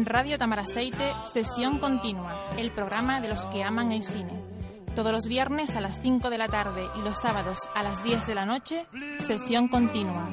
En Radio Tamaraceite, Sesión Continua, el programa de los que aman el cine. Todos los viernes a las 5 de la tarde y los sábados a las 10 de la noche, Sesión Continua.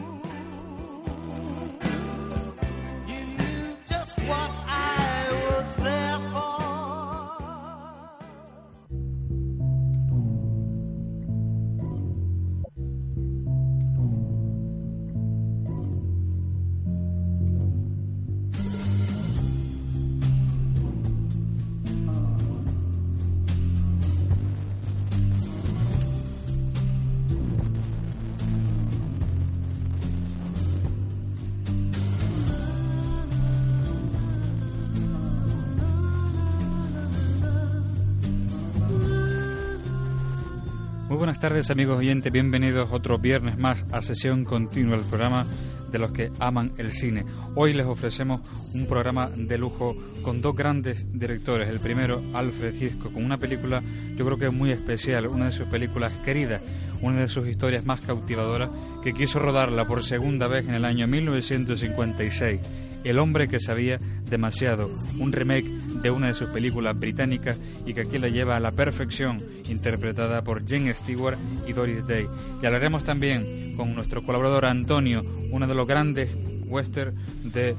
Buenas tardes amigos oyentes, bienvenidos otro viernes más a Sesión Continua, el programa de los que aman el cine. Hoy les ofrecemos un programa de lujo con dos grandes directores. El primero, Alfred Hitchcock, con una película yo creo que muy especial, una de sus películas queridas, una de sus historias más cautivadoras, que quiso rodarla por segunda vez en el año 1956. El hombre que sabía demasiado, un remake de una de sus películas británicas y que aquí la lleva a la perfección, interpretada por Jane Stewart y Doris Day. Y hablaremos también con nuestro colaborador Antonio, uno de los grandes western de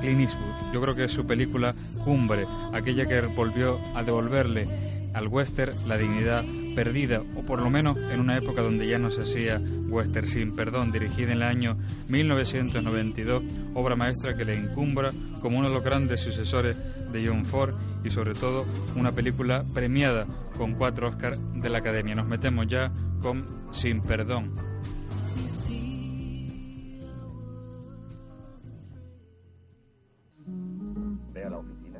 Clint Eastwood. Yo creo que es su película cumbre, aquella que volvió a devolverle al western la dignidad perdida, o por lo menos en una época donde ya no se hacía western sin perdón, dirigida en el año 1992, obra maestra que le encumbra como uno de los grandes sucesores de John Ford y sobre todo una película premiada con cuatro Oscars de la Academia. Nos metemos ya con Sin Perdón. Ve a la oficina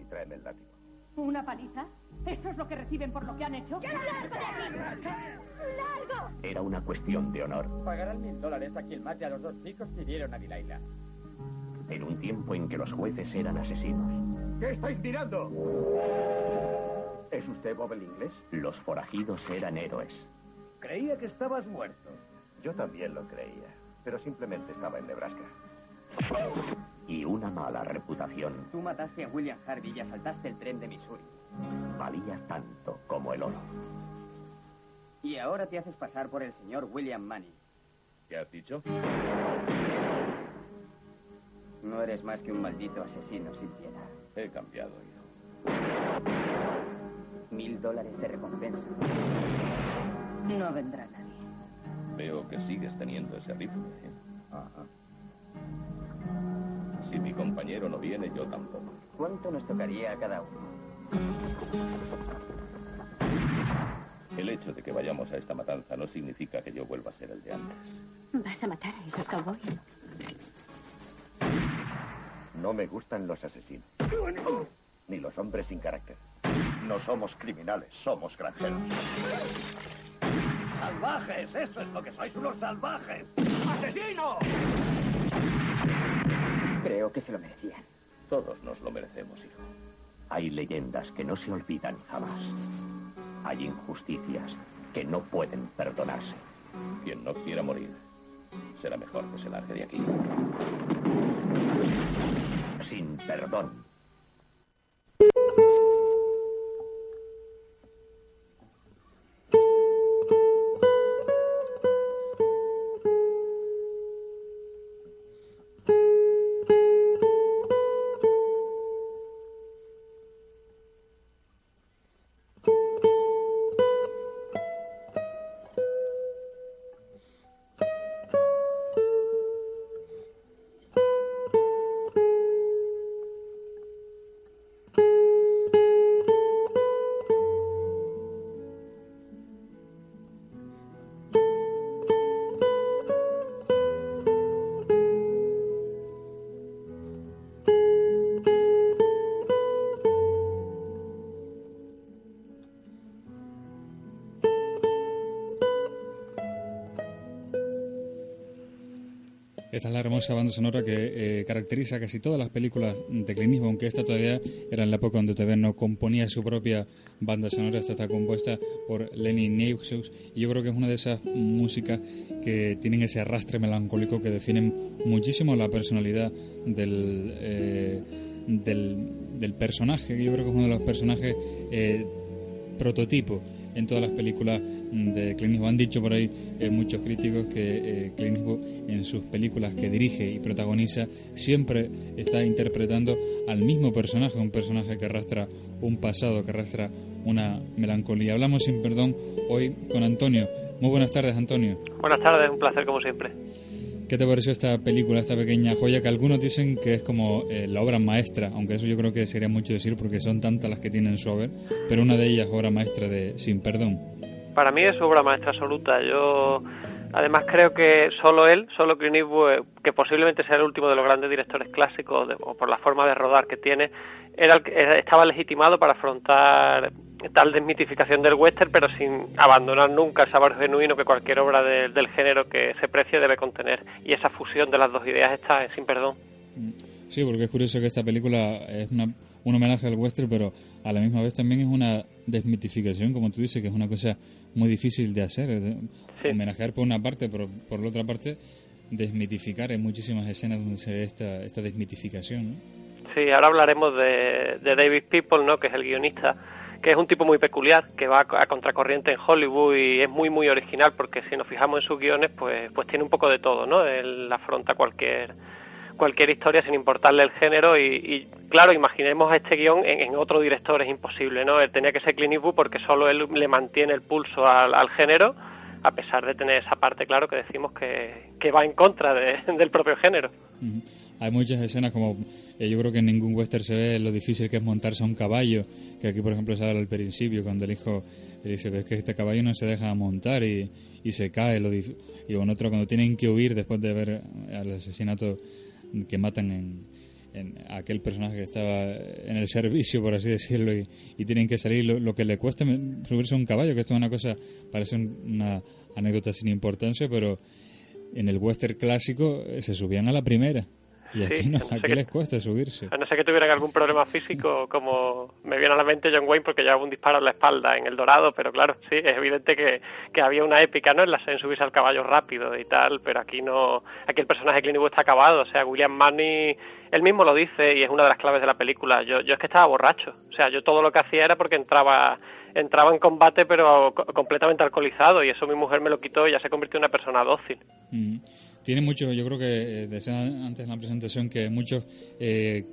y tráeme el látigo. ¿Una paliza? ¿Eso es lo que reciben por lo que han hecho? ¡Largo de aquí! ¡Largo! Era una cuestión de honor. Pagarán mil dólares a quien mate a los dos chicos que hirieron a Dilaila. En un tiempo en que los jueces eran asesinos. ¿Qué estáis mirando? ¿Es usted Bob el inglés? Los forajidos eran héroes. Creía que estabas muerto. Yo también lo creía, pero simplemente estaba en Nebraska. Y una mala reputación. Tú mataste a William Harvey y asaltaste el tren de Missouri. Valía tanto como el oro. Y ahora te haces pasar por el señor William Manning. ¿Qué has dicho? No eres más que un maldito asesino sin piedad. He cambiado, hijo. Mil dólares de recompensa. No vendrá nadie. Veo que sigues teniendo ese rifle. ¿eh? Ajá. Si mi compañero no viene, yo tampoco. ¿Cuánto nos tocaría a cada uno? El hecho de que vayamos a esta matanza no significa que yo vuelva a ser el de antes. ¿Vas a matar a esos cowboys? No me gustan los asesinos. Ni los hombres sin carácter. No somos criminales, somos granjeros. ¡Salvajes! ¡Eso es lo que sois, unos salvajes! ¡Asesino! Creo que se lo merecían. Todos nos lo merecemos, hijo. Hay leyendas que no se olvidan jamás. Hay injusticias que no pueden perdonarse. Quien no quiera morir, será mejor que se largue de aquí. Sin perdón. Esta es la hermosa banda sonora que eh, caracteriza casi todas las películas de Clint Eastwood, aunque esta todavía era en la época donde todavía no componía su propia banda sonora. Esta está compuesta por Lenny Neushaus y yo creo que es una de esas músicas que tienen ese arrastre melancólico que definen muchísimo la personalidad del, eh, del, personaje. Yo creo que es uno de los personajes eh, prototipo en todas las películas de Clint Han dicho por ahí eh, muchos críticos que eh, Clint en sus películas que dirige y protagoniza siempre está interpretando al mismo personaje, un personaje que arrastra un pasado, que arrastra una melancolía. Hablamos sin perdón hoy con Antonio. Muy buenas tardes, Antonio. Buenas tardes, un placer como siempre. ¿Qué te pareció esta película, esta pequeña joya que algunos dicen que es como eh, la obra maestra, aunque eso yo creo que sería mucho decir porque son tantas las que tienen su haber, pero una de ellas obra maestra de Sin Perdón? Para mí es obra maestra absoluta. Yo además creo que solo él, solo Clint Eastwood, que posiblemente sea el último de los grandes directores clásicos o por la forma de rodar que tiene, era estaba legitimado para afrontar tal desmitificación del western, pero sin abandonar nunca el sabor genuino que cualquier obra del género que se precie debe contener. Y esa fusión de las dos ideas está sin perdón. Sí, porque es curioso que esta película es un homenaje al western, pero a la misma vez también es una desmitificación, como tú dices, que es una cosa muy difícil de hacer. Homenajear por una parte, pero por la otra parte, desmitificar en muchísimas escenas donde se ve esta, esta desmitificación. Sí, ahora hablaremos de, de David People, ¿no? que es el guionista que es un tipo muy peculiar, que va a contracorriente en Hollywood y es muy muy original porque si nos fijamos en sus guiones pues pues tiene un poco de todo, ¿no? Él afronta cualquier cualquier historia sin importarle el género y, claro, imaginemos este guion en, otro director es imposible, ¿no? Él tenía que ser Clint Eastwood porque solo él le mantiene el pulso al, género a pesar de tener esa parte, claro, que decimos que, que va en contra del propio género. Hay muchas escenas como eh, yo creo que en ningún western se ve lo difícil que es montarse a un caballo, que aquí por ejemplo se habla al principio cuando el hijo le dice, ves que este caballo no se deja montar y, y se cae, lo y en otro cuando tienen que huir después de ver al asesinato que matan en, aquel personaje que estaba en el servicio, por así decirlo, y, tienen que salir lo, que le cuesta subirse a un caballo, que esto es una cosa, parece una anécdota sin importancia, pero en el western clásico eh, se subían a la primera. Y aquí, no, aquí les cuesta subirse. A no ser que tuvieran algún problema físico, como me viene a la mente John Wayne porque llevaba un disparo en la espalda en El Dorado, pero claro, sí, es evidente que, que había una épica ¿no? en, la, en subirse al caballo rápido y tal, pero aquí no, aquí el personaje clínico está acabado, o sea, William Manny, él mismo lo dice y es una de las claves de la película, yo, yo es que estaba borracho, o sea, yo todo lo que hacía era porque entraba entraba en combate pero completamente alcoholizado y eso mi mujer me lo quitó y ya se convirtió en una persona dócil. Mm. Tiene mucho, yo creo que eh, decía antes en la presentación que muchos eh,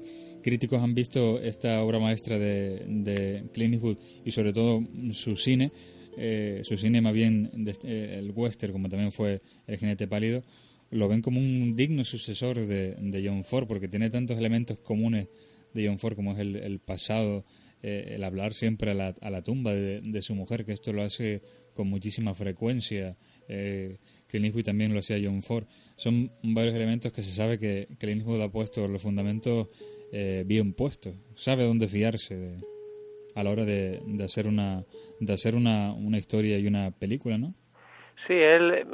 críticos han visto esta obra maestra de, de Clint Eastwood y sobre todo su cine, eh, su cine más bien el western, como también fue El jinete pálido, lo ven como un digno sucesor de, de John Ford porque tiene tantos elementos comunes de John Ford como es el, pasado, el hablar siempre a la, a la tumba de, de, su mujer, que esto lo hace con muchísima frecuencia. Eh, Clint Eastwood también lo hacía John Ford. Son varios elementos que se sabe que Clint Eastwood ha puesto los fundamentos eh, bien puestos. Sabe dónde fiarse a la hora de, hacer una de hacer una, una historia y una película, ¿no? Sí, él,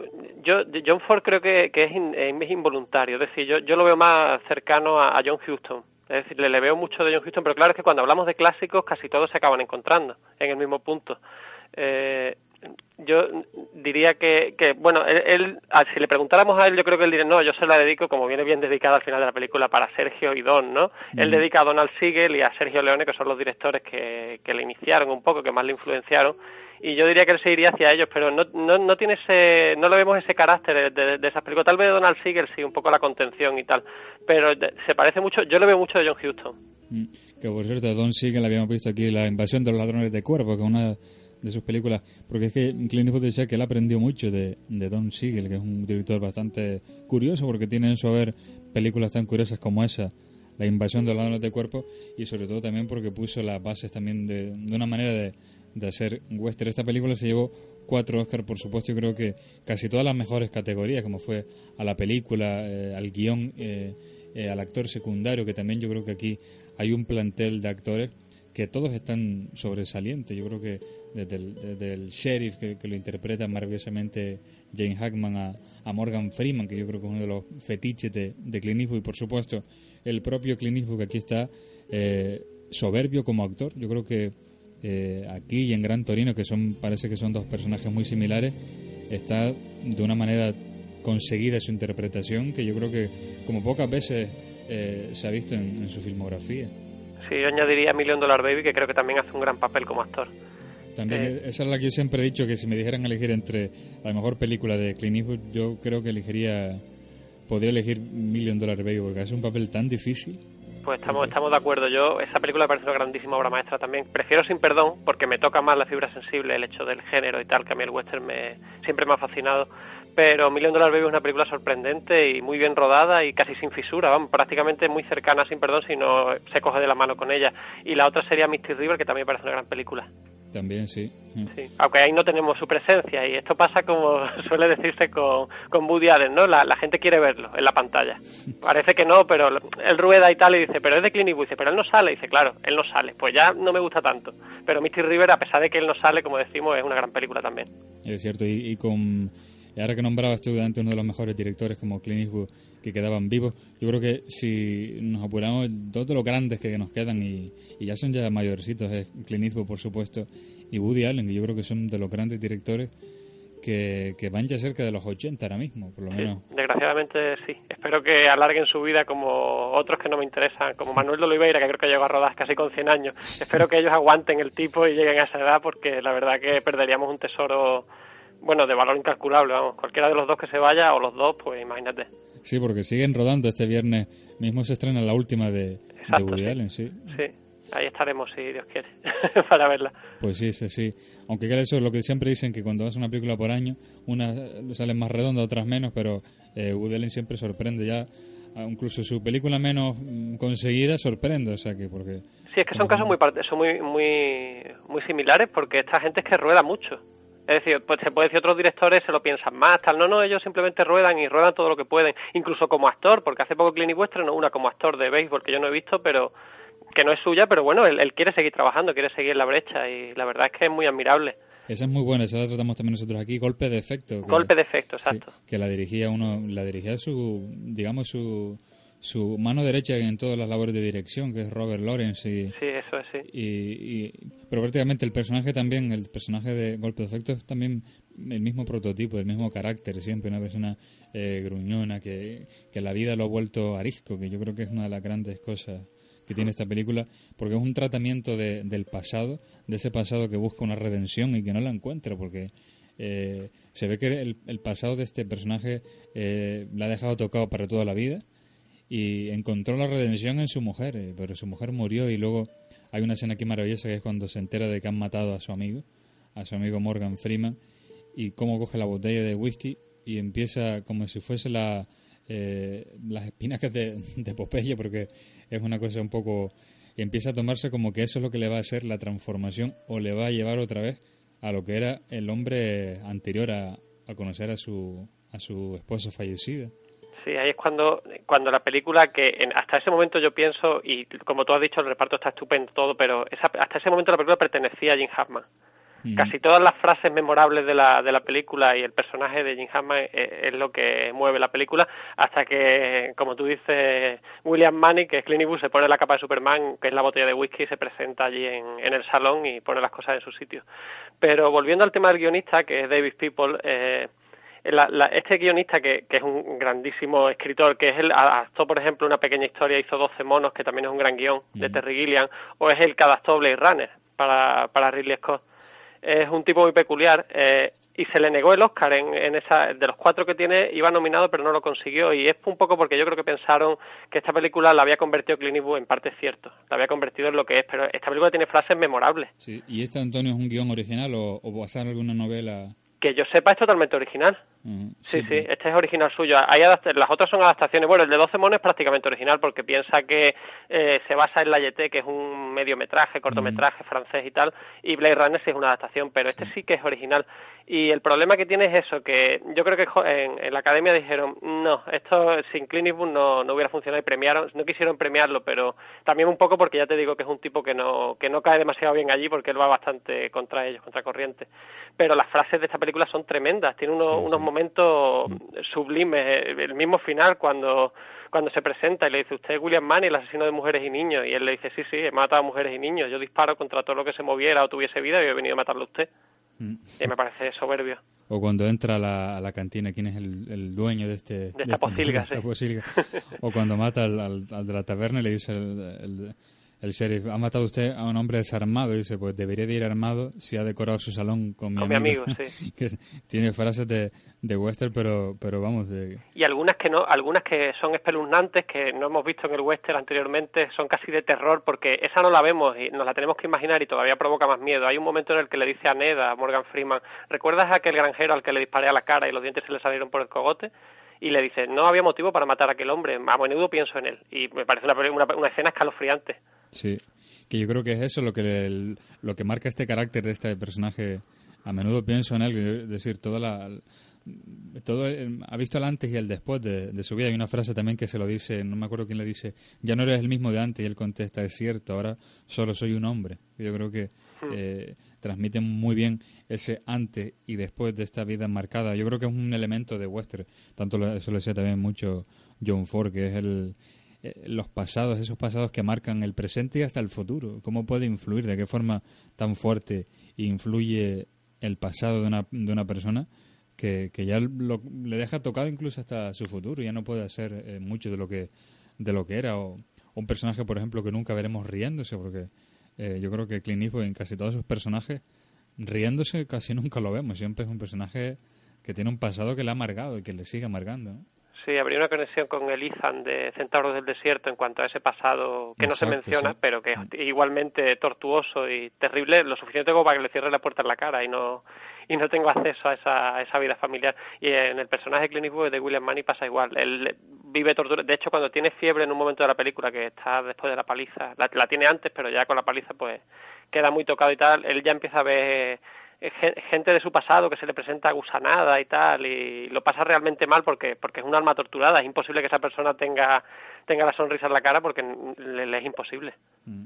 yo, John Ford creo que, es, es, involuntario, es decir, yo, yo lo veo más cercano a, John Huston, es decir, le, le, veo mucho de John Huston, pero claro es que cuando hablamos de clásicos casi todos se acaban encontrando en el mismo punto. Eh, yo diría que, que bueno, él, si le preguntáramos a él, yo creo que él diría, no, yo se la dedico, como viene bien dedicada al final de la película, para Sergio y Don, ¿no? Él dedica a Donald Siegel y a Sergio Leone, que son los directores que, que le iniciaron un poco, que más le influenciaron, y yo diría que él se iría hacia ellos, pero no, no, no tiene ese, no le vemos ese carácter de, de, esas películas. Tal vez Donald Siegel sí, un poco la contención y tal, pero se parece mucho, yo le veo mucho de John Huston. Mm, que por cierto, Don Siegel habíamos visto aquí la invasión de los ladrones de cuerpo, que una de sus películas, porque es que Clint Eastwood decía que él aprendió mucho de, de Don Siegel, que es un director bastante curioso porque tiene en su haber películas tan curiosas como esa, La invasión de los ladrones de cuerpo, y sobre todo también porque puso las bases también de, de una manera de, de hacer western. Esta película se llevó cuatro Oscars, por supuesto, yo creo que casi todas las mejores categorías, como fue a la película, eh, al guion, eh, eh, al actor secundario, que también yo creo que aquí hay un plantel de actores que todos están sobresalientes. Yo creo que desde el, sheriff que, lo interpreta maravillosamente Jane Hackman a, Morgan Freeman, que yo creo que es uno de los fetiches de, de Clint Eastwood, y por supuesto el propio Clint Eastwood que aquí está eh, soberbio como actor. Yo creo que eh, aquí y en Gran Torino, que son parece que son dos personajes muy similares, está de una manera conseguida su interpretación que yo creo que como pocas veces eh, se ha visto en, su filmografía. Sí, yo añadiría Million Dollar Baby, que creo que también hace un gran papel como actor. También eh, esa es la que yo siempre he dicho, que si me dijeran elegir entre la mejor película de Clint Eastwood, yo creo que elegiría, podría elegir Million Dollar Baby, porque es un papel tan difícil pues estamos, estamos de acuerdo. Yo, esa película me parece una grandísima obra maestra también. Prefiero Sin Perdón porque me toca más la fibra sensible, el hecho del género y tal, que a mí el western me, siempre me ha fascinado. Pero Million Dollar Baby es una película sorprendente y muy bien rodada y casi sin fisura, vamos, prácticamente muy cercana a Sin Perdón si no se coge de la mano con ella. Y la otra sería Misty River, que también me parece una gran película. También, sí. sí. Aunque ahí no tenemos su presencia y esto pasa como suele decirse con, con Woody Allen, ¿no? La, gente quiere verlo en la pantalla. Parece que no, pero él rueda y tal y dice, pero es de Clint Eastwood, dice, pero él no sale, y dice, claro, él no sale. Pues ya no me gusta tanto. Pero Misty River, a pesar de que él no sale, como decimos, es una gran película también. Es cierto, y, y con... Ahora que nombrabas tú delante uno de los mejores directores como Clint Eastwood, que quedaban vivos. Yo creo que si nos apuramos, dos de los grandes que nos quedan y, ya son ya mayorcitos, es Clint por supuesto, y Woody Allen, que yo creo que son de los grandes directores que, van ya cerca de los 80 ahora mismo, por lo menos. desgraciadamente sí. Espero que alarguen su vida como otros que no me interesan, como Manuel de Oliveira, que creo que llegó a rodar casi con 100 años. Espero que ellos aguanten el tipo y lleguen a esa edad, porque la verdad que perderíamos un tesoro, bueno, de valor incalculable, vamos. Cualquiera de los dos que se vaya, o los dos, pues imagínate. Sí, porque siguen rodando este viernes. Mismo se estrena la última de, Woody Allen, sí. Sí, ahí estaremos, si Dios quiere, para verla. Pues sí, sí, sí. Aunque eso es lo que siempre dicen, que cuando haces una película por año, unas salen más redondas, otras menos, pero eh, Woody Allen siempre sorprende ya. Incluso su película menos mm, conseguida sorprende, o sea que porque... Sí, es que son casos muy, son muy, muy, muy similares porque esta gente es que rueda mucho. Es decir, pues se puede decir otros directores se lo piensan más, tal. No, no, ellos simplemente ruedan y ruedan todo lo que pueden, incluso como actor, porque hace poco Clint Eastwood no una como actor de béisbol que yo no he visto, pero que no es suya, pero bueno, él, quiere seguir trabajando, quiere seguir la brecha y la verdad es que es muy admirable. Esa es muy buena, esa la tratamos también nosotros aquí, Golpe de Efecto. Golpe de Efecto, exacto. que la dirigía uno, la dirigía su, digamos, su, su mano derecha en todas las labores de dirección, que es Robert Lawrence. Y, sí, eso es, sí. Y, pero prácticamente el personaje también, el personaje de Golpe de Efecto es también el mismo prototipo, el mismo carácter, siempre una persona eh, gruñona que, que la vida lo ha vuelto arisco, que yo creo que es una de las grandes cosas que tiene esta película, porque es un tratamiento de, del pasado, de ese pasado que busca una redención y que no la encuentra, porque eh, se ve que el, pasado de este personaje eh, la ha dejado tocado para toda la vida y encontró la redención en su mujer, eh, pero su mujer murió y luego hay una escena aquí maravillosa que es cuando se entera de que han matado a su amigo, a su amigo Morgan Freeman, y cómo coge la botella de whisky y empieza como si fuese la, eh, las espinacas de, de Popeye, porque es una cosa un poco... empieza a tomarse como que eso es lo que le va a hacer la transformación o le va a llevar otra vez a lo que era el hombre anterior a, a conocer a su, a su esposa fallecida. Sí, ahí es cuando, cuando la película, que hasta ese momento yo pienso, y como tú has dicho, el reparto está estupendo todo, pero hasta ese momento la película pertenecía a Jim Hammond. Mm. Casi todas las frases memorables de la, de la película y el personaje de Jim Hammond es, lo que mueve la película, hasta que, como tú dices, William Manny, que es Clint Eastwood, se pone la capa de Superman, que es la botella de whisky, y se presenta allí en, en el salón y pone las cosas en su sitio. Pero volviendo al tema del guionista, que es David People, eh, este guionista, que, es un grandísimo escritor, que es el adaptó, por ejemplo, una pequeña historia, hizo 12 monos, que también es un gran guion, de Terry Gilliam, o es el que adaptó Blade Runner para, para Ridley Scott. Es un tipo muy peculiar eh, y se le negó el Oscar en, en, esa, de los cuatro que tiene, iba nominado pero no lo consiguió y es un poco porque yo creo que pensaron que esta película la había convertido Clint Eastwood en parte cierto, la había convertido en lo que es, pero esta película tiene frases memorables. Sí, ¿y este Antonio es un guion original o, o basado en alguna novela? Que yo sepa es totalmente original. Mm, sí, sí, este es original suyo. Hay las otras son adaptaciones. Bueno, el de 12 monos es prácticamente original porque piensa que eh, se basa en La Yeté, que es un mediometraje, cortometraje mm. francés y tal, y Blade Runner sí es una adaptación, pero este sí que es original. Y el problema que tiene es eso, que yo creo que en, la academia dijeron, no, esto sin Clint Eastwood no, no, hubiera funcionado y premiaron, no quisieron premiarlo, pero también un poco porque ya te digo que es un tipo que no, que no cae demasiado bien allí porque él va bastante contra ellos, contra corriente. Pero las frases de esta película son tremendas, tiene unos, unos momentos sublimes, el mismo final cuando cuando se presenta y le dice, usted es William Mann, el asesino de mujeres y niños, y él le dice, sí, sí, he matado a mujeres y niños, yo disparo contra todo lo que se moviera o tuviese vida y he venido a matarlo a usted. Mm. Me parece soberbio. O cuando entra a la, a la cantina, ¿quién es el, el, dueño de este? De, esta este pocilga, sí. o cuando mata al, al, de la taberna y le dice el, el sheriff, ha matado usted a un hombre desarmado. Y dice, pues debería de ir armado si ha decorado su salón con mi amigo. sí. que tiene frases de, de western, pero, pero vamos. De... Y algunas que no, algunas que son espeluznantes, que no hemos visto en el western anteriormente, son casi de terror, porque esa no la vemos y nos la tenemos que imaginar y todavía provoca más miedo. Hay un momento en el que le dice a Ned, a Morgan Freeman, ¿recuerdas a aquel granjero al que le disparé a la cara y los dientes se le salieron por el cogote? Y le dice, no había motivo para matar a aquel hombre, a menudo pienso en él. Y me parece una, una, una escena escalofriante. Sí, que yo creo que es eso lo que, lo que marca este carácter de este personaje. A menudo pienso en él, es decir, toda la, todo ha visto el antes y el después de, su vida. Hay una frase también que se lo dice, no me acuerdo quién le dice, ya no eres el mismo de antes y él contesta, es cierto, ahora solo soy un hombre. Yo creo que hmm. eh, transmite muy bien ese antes y después de esta vida marcada. Yo creo que es un elemento de western, tanto eso lo decía también mucho John Ford, que es el, eh, los pasados, esos pasados que marcan el presente y hasta el futuro. ¿Cómo puede influir? ¿De qué forma tan fuerte influye el pasado de una, de una persona que, que ya le deja tocado incluso hasta su futuro? Ya no puede hacer eh, mucho de lo que, de lo que era. O, un personaje, por ejemplo, que nunca veremos riéndose, porque eh, yo creo que Clint Eastwood en casi todos sus personajes, riéndose casi nunca lo vemos. Siempre es un personaje que tiene un pasado que le ha amargado y que le sigue amargando. Sí, habría una conexión con el Ethan de Centauros del Desierto en cuanto a ese pasado que no se menciona, pero que es igualmente tortuoso y terrible, lo suficiente como para que le cierre la puerta en la cara y no y no tengo acceso a esa, esa vida familiar. Y en el personaje clínico de William Manny pasa igual. Él vive tortura. De hecho, cuando tiene fiebre en un momento de la película, que está después de la paliza, la, la tiene antes, pero ya con la paliza pues queda muy tocado y tal, él ya empieza a ver gente de su pasado que se le presenta gusanada y tal y lo pasa realmente mal porque porque es un alma torturada es imposible que esa persona tenga tenga la sonrisa en la cara porque le, es imposible mm.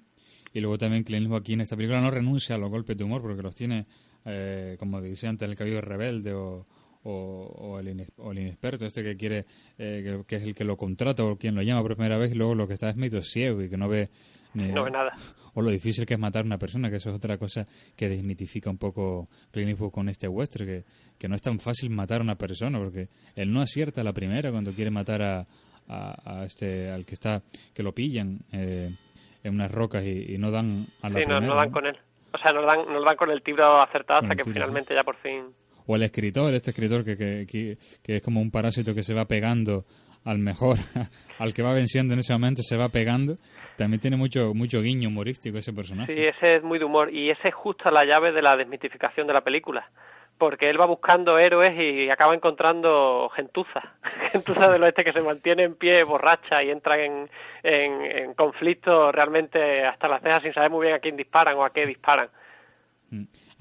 y luego también Clint aquí en esta película no renuncia a los golpes de humor porque los tiene eh, como decía antes el cabello rebelde o o, el, inexperto, este que quiere, eh, que, es el que lo contrata o quien lo llama por primera vez y luego lo que está es medio ciego y que no ve no ve nada. O lo difícil que es matar a una persona, que eso es otra cosa que desmitifica un poco Clint con este western, que, que no es tan fácil matar a una persona, porque él no acierta la primera cuando quiere matar a, a, este al que está que lo pillan eh, en unas rocas y, no dan a la sí, no, no, dan con él. O sea, no dan, no dan con el tiro acertado hasta que finalmente ya por fin... O el escritor, este escritor que, que, que es como un parásito que se va pegando al mejor, al que va venciendo en ese momento, se va pegando. También tiene mucho, mucho guiño humorístico ese personaje. Sí, ese es muy de humor y ese es justo la llave de la desmitificación de la película. Porque él va buscando héroes y acaba encontrando gentuza, gentuza del oeste que se mantiene en pie borracha y entra en, en, en conflicto realmente hasta las cejas sin saber muy bien a quién disparan o a qué disparan.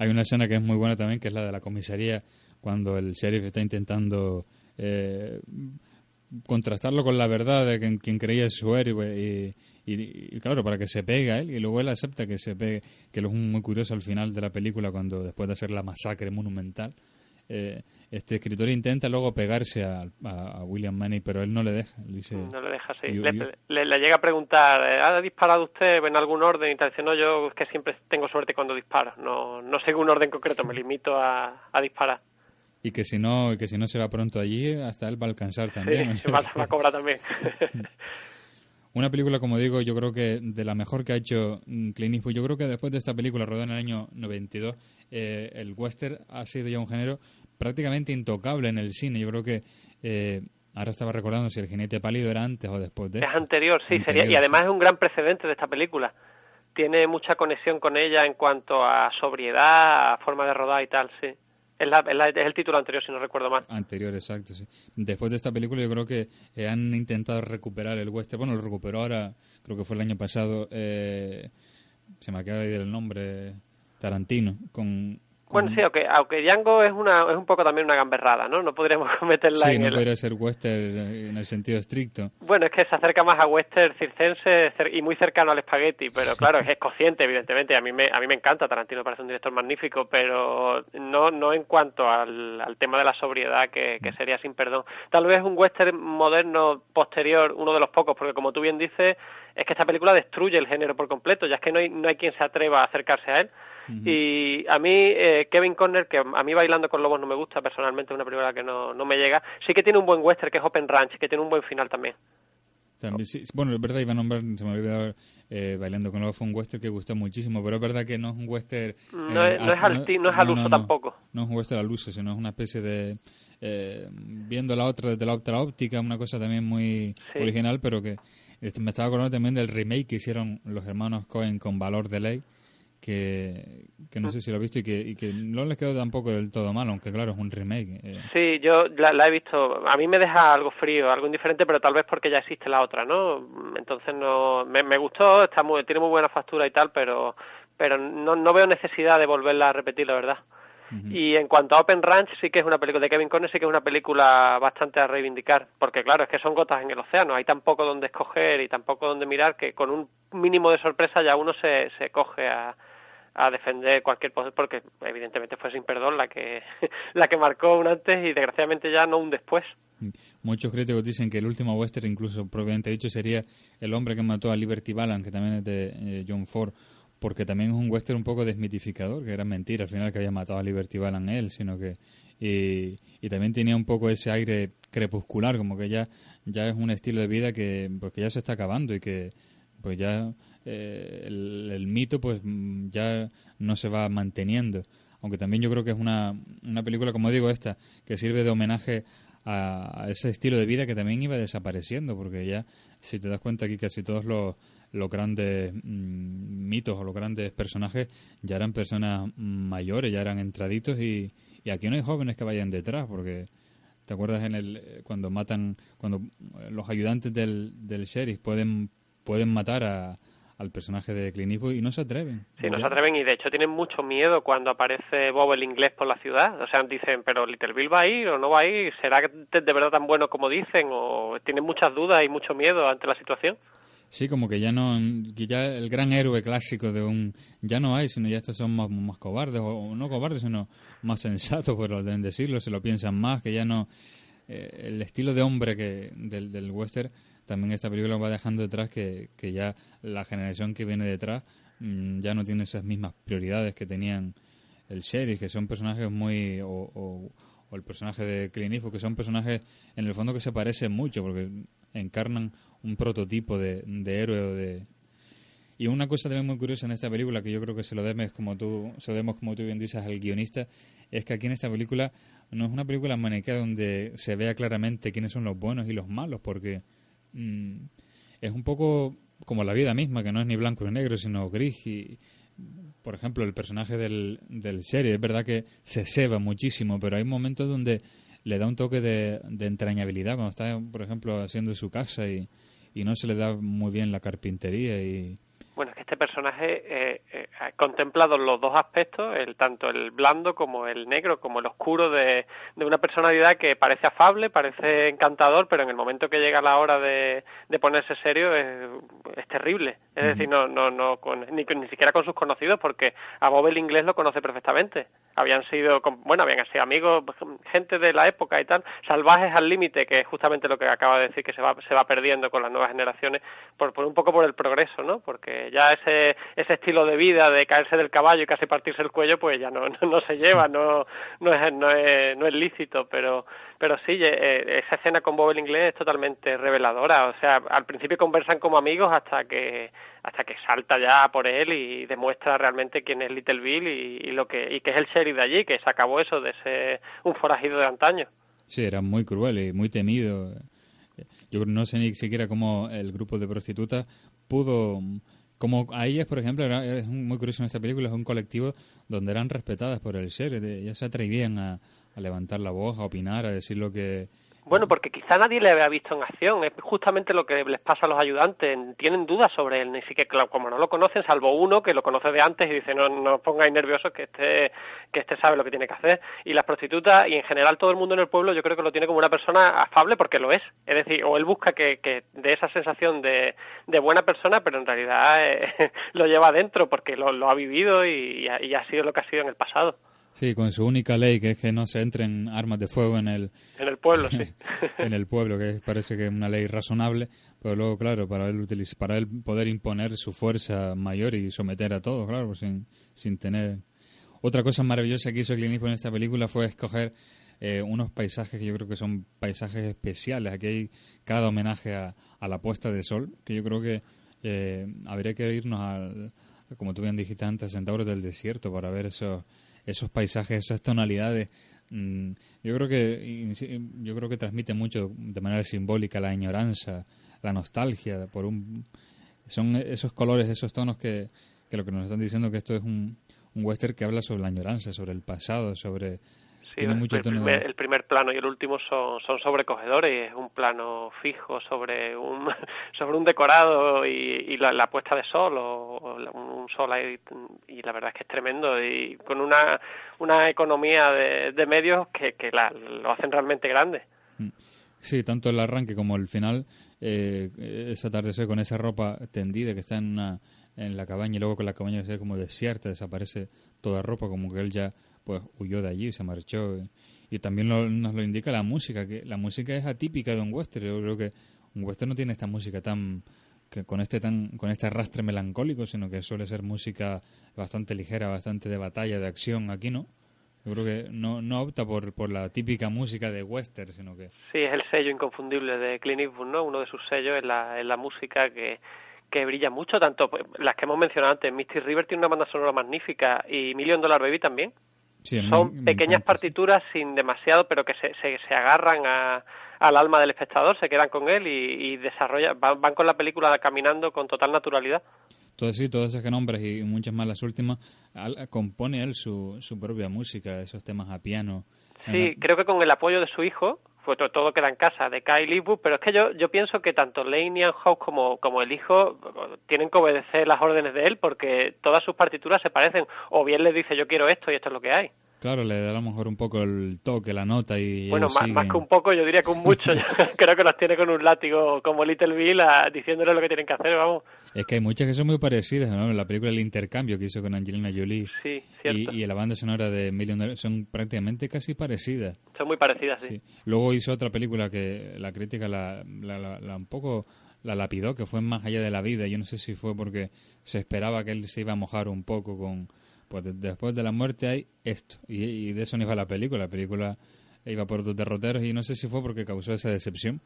Hay una escena que es muy buena también, que es la de la comisaría, cuando el sheriff está intentando eh, contrastarlo con la verdad de quien, quien creía su héroe y, claro, para que se pegue a él y luego él acepta que se pegue, que lo es muy curioso al final de la película cuando después de hacer la masacre monumental, eh, este escritor intenta luego pegarse a, a, William Manny, pero él no le deja. dice, no le deja, sí. le, le, llega a preguntar, ¿ha disparado usted en algún orden? Y te dice, no, yo es que siempre tengo suerte cuando disparo, no, no sigo un orden concreto, me limito a, a disparar y que si no que si no se va pronto allí hasta él va a alcanzar también sí, va, a cobrar también una película como digo yo creo que de la mejor que ha hecho mm, Clint Eastwood yo creo que después de esta película rodada en el año 92 eh, el western ha sido ya un género prácticamente intocable en el cine yo creo que eh, Ahora estaba recordando si el jinete pálido era antes o después de Es anterior, sí, sería y además es un gran precedente de esta película. Tiene mucha conexión con ella en cuanto a sobriedad, a forma de rodar y tal, sí. Es, el título anterior, si no recuerdo mal. Anterior, exacto, sí. Después de esta película yo creo que eh, han intentado recuperar el western. Bueno, lo recuperó ahora, creo que fue el año pasado, eh, se me acaba de ir el nombre, Tarantino, con, Bueno, sí, aunque, aunque Django es, una, es un poco también una gamberrada, ¿no? No podríamos meterla sí, en no el... podría ser western en el sentido estricto. Bueno, es que se acerca más a western circense y muy cercano al espagueti, pero claro, es consciente, evidentemente. A mí me, a mí me encanta, Tarantino parece un director magnífico, pero no, no en cuanto al, al tema de la sobriedad, que, que sería sin perdón. Tal vez un western moderno posterior, uno de los pocos, porque como tú bien dices, es que esta película destruye el género por completo, ya es que no hay, no hay quien se atreva a acercarse a él. Y a mí, eh, Kevin Conner, que a mí Bailando con Lobos no me gusta personalmente, es una película que no, no me llega, sí que tiene un buen western, que es Open Ranch, que tiene un buen final también. También, sí, bueno, es verdad, iba a nombrar, se me olvidó, eh, Bailando con Lobos fue un western que gustó muchísimo, pero es verdad que no es un western... No eh, es- no es al ti- no es al uso tampoco. No es un western al uso, sino es una especie de... eh, viendo la otra desde la otra óptica, una cosa también muy Sí. original, pero que este, me estaba acordando también del remake que hicieron los hermanos Cohen con Valor de Ley, que, que no sé si lo he visto y que, y que no les quedó tampoco del todo mal, aunque claro, es un remake. eh. Sí, yo la, la he visto. A mí me deja algo frío, algo indiferente, pero tal vez porque ya existe la otra, ¿no? Entonces no me, me gustó, está muy, tiene muy buena factura y tal, pero pero no, no veo necesidad de volverla a repetir, la verdad. Y en cuanto a Open Ranch, sí que es una película de Kevin Conner, sí que es una película bastante a reivindicar, porque claro, es que son gotas en el océano, hay tan poco donde escoger y tan poco donde mirar que con un mínimo de sorpresa ya uno se, se coge a, a defender cualquier poder porque evidentemente fue sin perdón la que la que marcó un antes y desgraciadamente ya no un después. Muchos críticos dicen que el último western, incluso propiamente dicho, sería El hombre que mató a Liberty Balance, que también es de eh, John Ford, porque también es un western un poco desmitificador, que era mentira al final que había matado a Liberty Balance él, sino que... Y, y también tenía un poco ese aire crepuscular, como que ya, ya es un estilo de vida que, pues, que ya se está acabando y que pues ya eh, el, mito pues mm, ya no se va manteniendo. Aunque también yo creo que es una, una película, como digo, esta, que sirve de homenaje a, ese estilo de vida que también iba desapareciendo, porque ya, si te das cuenta aquí, casi todos los, los grandes mm, mitos o los grandes personajes ya eran personas mayores, ya eran entraditos y, y aquí no hay jóvenes que vayan detrás, porque ¿te acuerdas en el cuando matan, cuando los ayudantes del, del sheriff pueden, pueden matar a, al personaje de Clint Eastwood y no se atreven? Sí, no Ya. se atreven y de hecho tienen mucho miedo cuando aparece Bob el inglés por la ciudad. O sea, dicen, pero Little Bill va a ir o no va a ir, ¿será de de verdad tan bueno como dicen? O tienen muchas dudas y mucho miedo ante la situación. Sí, como que ya no, que ya el gran héroe clásico de un, ya no hay, sino ya estos son más, más cobardes, o, o no cobardes, sino más sensatos, por deben decirlo, se lo piensan más, que ya no, eh, el estilo de hombre que del, del western, también esta película va dejando detrás que, que ya la generación que viene detrás mm, ya no tiene esas mismas prioridades que tenían el sheriff, que son personajes muy, o, o, o el personaje de Clint Eastwood, que son personajes en el fondo que se parecen mucho, porque encarnan un prototipo de, de héroe de... Y una cosa también muy curiosa en esta película, que yo creo que se lo debemos, como tú, se lo debemos, como tú bien dices, al guionista, es que aquí en esta película no es una película maniquea donde se vea claramente quiénes son los buenos y los malos, porque mm, es un poco como la vida misma, que no es ni blanco ni negro, sino gris. Y, por ejemplo, el personaje del, del serie, es verdad que se ceba muchísimo, pero hay momentos donde le da un toque de, de entrañabilidad cuando está, por ejemplo, haciendo su casa y, y no se le da muy bien la carpintería y Bueno, es que este personaje eh, eh, ha contemplado los dos aspectos, el tanto el blando como el negro, como el oscuro de, de una personalidad que parece afable, parece encantador, pero en el momento que llega la hora de, de ponerse serio es, es terrible. Es decir, no, no, no, con- ni, ni siquiera con sus conocidos, porque a Bob el inglés lo conoce perfectamente. Habían sido, bueno, habían sido amigos, gente de la época y tal, salvajes al límite, que es justamente lo que acaba de decir, que se va, se va perdiendo con las nuevas generaciones, por, por un poco por el progreso, ¿no? Porque ya ese, ese estilo de vida de caerse del caballo y casi partirse el cuello, pues ya no, no, no se lleva, no, no, es, no, es, no es lícito, pero, pero sí, eh, esa escena con Bob el inglés es totalmente reveladora, o sea, al principio conversan como amigos hasta que hasta que salta ya por él y demuestra realmente quién es Little Bill y, lo que y que es el sheriff de allí, que se acabó eso de ser un forajido de antaño. Sí, era muy cruel y muy temido. Yo no sé ni siquiera cómo el grupo de prostitutas pudo... Como a ellas, por ejemplo, era, es muy curioso en esta película, es un colectivo donde eran respetadas por el de- Ellas se atrevían a levantar la voz, a opinar, a decir lo que Bueno, porque quizá nadie le había visto en acción. Es justamente lo que les pasa a los ayudantes. Tienen dudas sobre él. Ni siquiera, como no lo conocen, salvo uno que lo conoce de antes y dice, no, no pongáis nerviosos que este, que este sabe lo que tiene que hacer. Y las prostitutas, y en general todo el mundo en el pueblo, yo creo que lo tiene como una persona afable porque lo es. Es decir, o él busca que, que de esa sensación de, de buena persona, pero en realidad eh, lo lleva adentro porque lo, lo ha vivido y, y ha sido lo que ha sido en el pasado. Sí, con su única ley, que es que no se entren armas de fuego en el... En el pueblo, sí. en el pueblo, que parece que es una ley razonable, pero luego, claro, para él, para él poder imponer su fuerza mayor y someter a todos, claro, sin, sin tener... Otra cosa maravillosa que hizo Clint Eastwood en esta película fue escoger eh, unos paisajes que yo creo que son paisajes especiales. Aquí hay cada homenaje a, a la puesta de sol, que yo creo que eh, habría que irnos al, como tú bien dijiste antes, a Centauros del Desierto para ver esos esos paisajes, esas tonalidades. Mm, yo creo que yo creo que transmite mucho de manera simbólica la añoranza, la nostalgia por un son esos colores, esos tonos que, que lo que nos están diciendo que esto es un, un western que habla sobre la añoranza, sobre el pasado, sobre Sí, el, primer, el, primer, plano y el último son, son sobrecogedores, es un plano fijo sobre un, sobre un decorado y, la, puesta de sol o, un sol ahí, y la verdad es que es tremendo y con una, una economía de, de medios que, que la, lo hacen realmente grande. Mm. Sí, tanto el arranque como el final, eh, ese atardecer con esa ropa tendida que está en, una, en la cabaña y luego con la cabaña se como desierta, desaparece toda ropa, como que él ya pues huyó de allí, se marchó. Y también nos lo indica la música, que la música es atípica de un western. Yo creo que un western no tiene esta música tan que con este tan con este arrastre melancólico, sino que suele ser música bastante ligera, bastante de batalla, de acción. Aquí no. Yo creo que no, no opta por, por la típica música de western, sino que... Sí, es el sello inconfundible de Clint Eastwood, ¿no? Uno de sus sellos es la, es la música que, que brilla mucho, tanto pues, las que hemos mencionado antes. Misty River tiene una banda sonora magnífica y Million Dollar Baby también. Son pequeñas partituras sin demasiado, pero que se, se, agarran a, al alma del espectador, se quedan con él y, y desarrollan, van, con la película caminando con total naturalidad. Todo sí, todas esas que nombres y muchas más las últimas, compone él su, su propia música, esos temas a piano. Sí, creo que con el apoyo de su hijo, fue todo, queda en casa de Kyle Eastwood, pero es que yo, yo pienso que tanto Lane House como, como el hijo tienen que obedecer las órdenes de él porque todas sus partituras se parecen, o bien le dice yo quiero esto y esto es lo que hay. Claro, le da a lo mejor un poco el toque, la nota y... Bueno, más, que un poco, yo diría que un mucho. creo que los tiene con un látigo como Little Bill diciéndole lo que tienen que hacer, vamos. Es que hay muchas que son muy parecidas, ¿no? La película El Intercambio que hizo con Angelina Jolie sí, y, y, la banda sonora de Million son prácticamente casi parecidas. Son muy parecidas, sí. Luego hizo otra película que la crítica la, la, la, un poco la lapidó, que fue Más allá de la vida. Yo no sé si fue porque se esperaba que él se iba a mojar un poco con pues después de la muerte hay esto. Y, de eso no iba la película. La película iba por dos derroteros y no sé si fue porque causó esa decepción.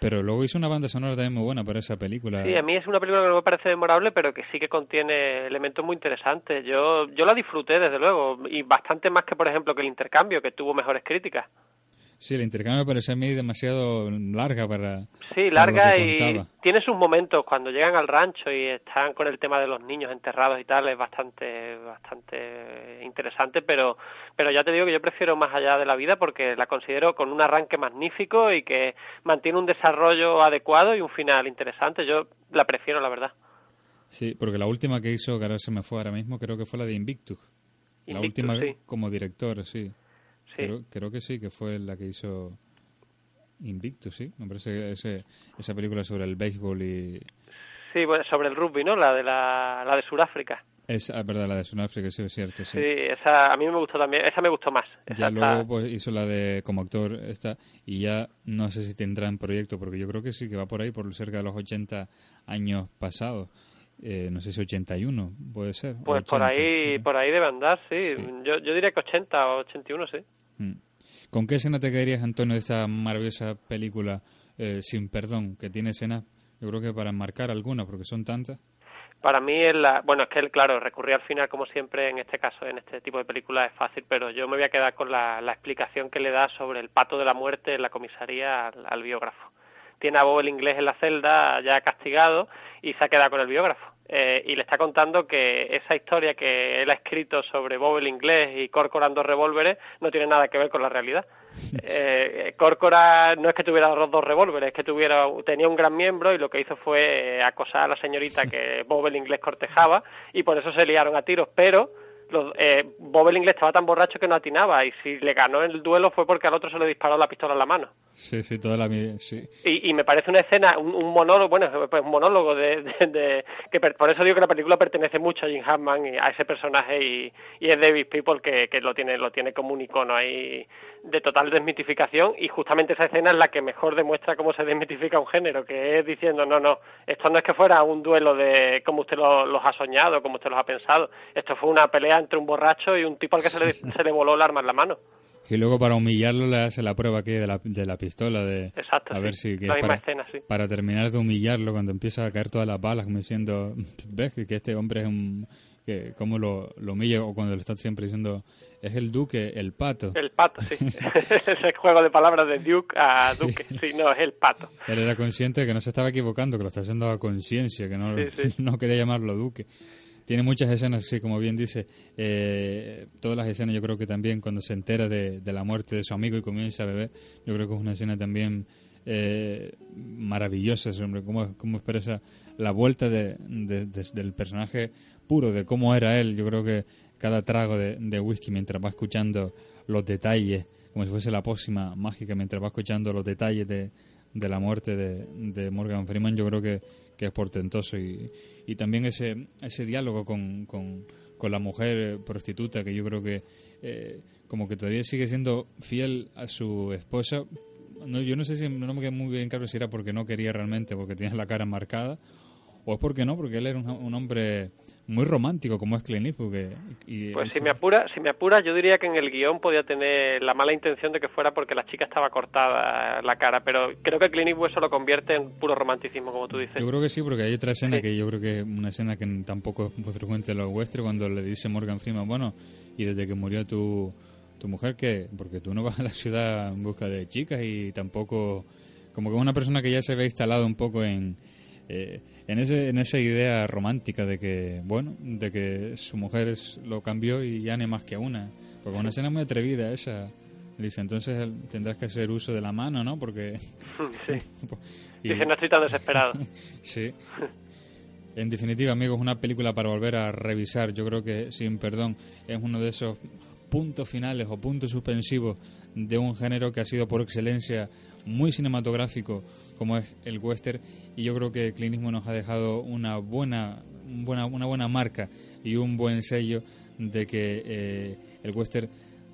Pero luego hizo una banda sonora también muy buena para esa película. Sí, a mí es una película que no me parece memorable, pero que sí que contiene elementos muy interesantes. Yo, yo la disfruté, desde luego, y bastante más que, por ejemplo, que el intercambio, que tuvo mejores críticas. Sí, el intercambio parece a mí demasiado larga para. Sí, larga y tiene sus momentos cuando llegan al rancho y están con el tema de los niños enterrados y tal, es bastante, bastante interesante, pero, pero ya te digo que yo prefiero más allá de la vida porque la considero con un arranque magnífico y que mantiene un desarrollo adecuado y un final interesante. Yo la prefiero, la verdad. Sí, porque la última que hizo, que ahora se me fue ahora mismo, creo que fue la de Invictus. la última como director, sí. Creo, que sí, que fue la que hizo Invictus, sí. Me parece ese, esa película sobre el béisbol y... Sí, bueno, sobre el rugby, ¿no? La de, la, la de Sudáfrica. Es ah, verdad, la de Sudáfrica, sí, es cierto, sí. Sí, esa a mí me gustó también, esa me gustó más. ya luego pues, hizo la de como actor esta y ya no sé si tendrá en proyecto, porque yo creo que sí, que va por ahí, por cerca de los 80 años pasados. Eh, no sé si 81, puede ser. Pues por ahí por ahí debe andar, sí. Yo, yo diría que 80 o 81, sí. Mm. ¿Con qué escena te quedarías, Antonio, de esta maravillosa película eh, Sin Perdón, que tiene escenas, yo creo que para enmarcar alguna, porque son tantas? Para mí, es la, bueno, es que, él, claro, recurrir al final, como siempre, en este caso, en este tipo de películas es fácil, pero yo me voy a quedar con la, explicación que le da sobre el pato de la muerte en la comisaría al, biógrafo. Tiene a Bob el inglés en la celda, ya castigado, y se ha quedado con el biógrafo eh, y le está contando que esa historia que él ha escrito sobre Bob el inglés y Corcoran dos revólveres no tiene nada que ver con la realidad. Eh, Corcora no es que tuviera dos revólveres, es que tuviera, tenía un gran miembro y lo que hizo fue eh, acosar a la señorita que Bob el inglés cortejaba y por eso se liaron a tiros, pero los, eh, Bob el inglés estaba tan borracho que no atinaba y si le ganó el duelo fue porque al otro se le disparó la pistola en la mano. Sí, sí, toda la sí. Y, y me parece una escena, un, monólogo, bueno, pues un monólogo de, de, que por eso digo que la película pertenece mucho a Jim Hammond y a ese personaje y, y es David People que, que lo tiene lo tiene como un icono ahí de total desmitificación y justamente esa escena es la que mejor demuestra cómo se desmitifica un género, que es diciendo, no, no, esto no es que fuera un duelo de como usted lo, los ha soñado, como usted los ha pensado, esto fue una pelea entre un borracho y un tipo al que se le, se le voló el arma en la mano. Y luego para humillarlo le hace la prueba aquí de la, de la pistola, de Exacto, a ver si la misma para, escena, sí. para terminar de humillarlo cuando empieza a caer todas las balas, como diciendo, ves que este hombre es un... que cómo lo, lo humilla o cuando le está siempre diciendo es el duque, el pato. El pato, sí. Ese juego de palabras de duke a duque. Sí. sí. no, es el pato. Él era consciente de que no se estaba equivocando, que lo está haciendo a conciencia, que no, sí, sí. no quería llamarlo duque. Tiene muchas escenas, así como bien dice, eh, todas las escenas yo creo que también cuando se entera de, de, la muerte de su amigo y comienza a beber, yo creo que es una escena también eh, maravillosa sobre cómo, cómo expresa la vuelta de, de, del personaje puro, de cómo era él. Yo creo que cada trago de, de, whisky mientras va escuchando los detalles, como si fuese la pócima mágica, mientras va escuchando los detalles de, de la muerte de, de, Morgan Freeman, yo creo que, que es portentoso. Y, y también ese, ese diálogo con, con, con, la mujer prostituta, que yo creo que eh, como que todavía sigue siendo fiel a su esposa. No, yo no sé si no me queda muy bien claro si era porque no quería realmente, porque tenía la cara marcada, o es porque no, porque él era un, un hombre muy romántico como es Clint Eastwood. Que, y pues si me apura, si me apura, yo diría que en el guion podía tener la mala intención de que fuera porque la chica estaba cortada la cara, pero creo que Clint Eastwood eso lo convierte en puro romanticismo, como tú dices. Yo creo que sí, porque hay otra escena sí. que yo creo que una escena que tampoco es muy frecuente en los western cuando le dice Morgan Freeman, bueno, y desde que murió tu, tu mujer, que Porque tú no vas a la ciudad en busca de chicas y tampoco... Como que una persona que ya se ve instalado un poco en... Eh, en, ese, en esa idea romántica de que, bueno, de que su mujer es, lo cambió y ya no hay más que una. Porque una escena muy atrevida esa. Dice, entonces tendrás que hacer uso de la mano, ¿no? Porque... Sí. y... Dice, no estoy tan desesperado. sí. En definitiva, amigos, una película para volver a revisar. Yo creo que, sin perdón, es uno de esos puntos finales o puntos suspensivos de un género que ha sido por excelencia muy cinematográfico como es el western y yo creo que Clint Eastwood nos ha dejado una buena, buena, una buena marca y un buen sello de que eh, el western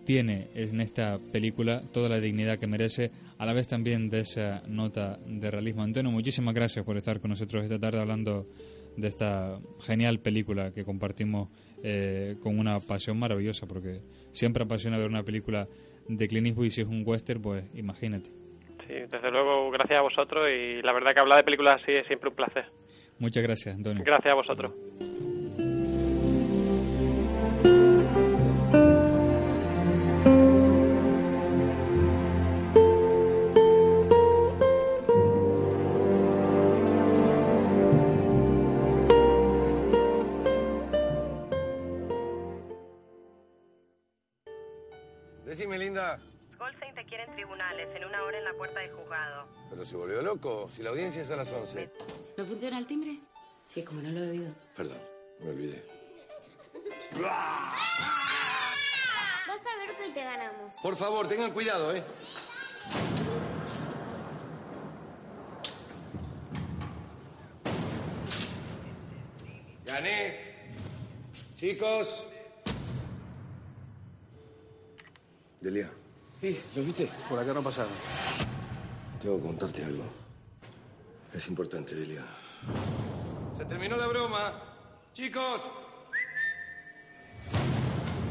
tiene en esta película toda la dignidad que merece, a la vez también de esa nota de realismo. Antonio, muchísimas gracias por estar con nosotros esta tarde hablando de esta genial película que compartimos eh, con una pasión maravillosa, porque siempre apasiona ver una película de Clint y si es un western, pues imagínate. Sí, desde luego, gracias a vosotros y la verdad que hablar de películas así es siempre un placer. Muchas gracias, Antonio. Gracias a vosotros. Se volvió loco, si la audiencia es a las 11. ¿No funciona el timbre? Sí, como no lo he oído. Perdón, me olvidé. Vas a ver que hoy te ganamos. Por favor, tengan cuidado, ¿eh? Gané. Chicos. Delia. Sí, ¿lo viste? Por acá no pasaron. Tengo que contarte algo. Es importante, Delia. Se terminó la broma. Chicos.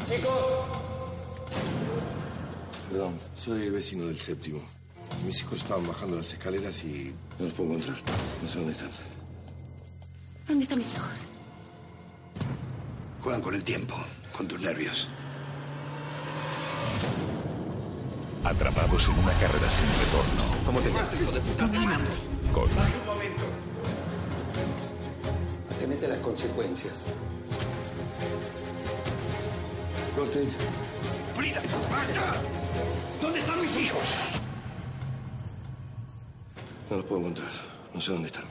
Chicos. Perdón, soy el vecino del séptimo. Mis hijos estaban bajando las escaleras y no los puedo encontrar. No sé dónde están. ¿Dónde están mis hijos? Juegan con el tiempo, con tus nervios. Atrapados en una carrera sin retorno. ¿Cómo te llamas, hijo de puta? Con un momento. que mete las consecuencias. Goldstein. ¡Frida! ¡Basta! ¿Dónde están mis hijos? No los puedo encontrar. No sé dónde están.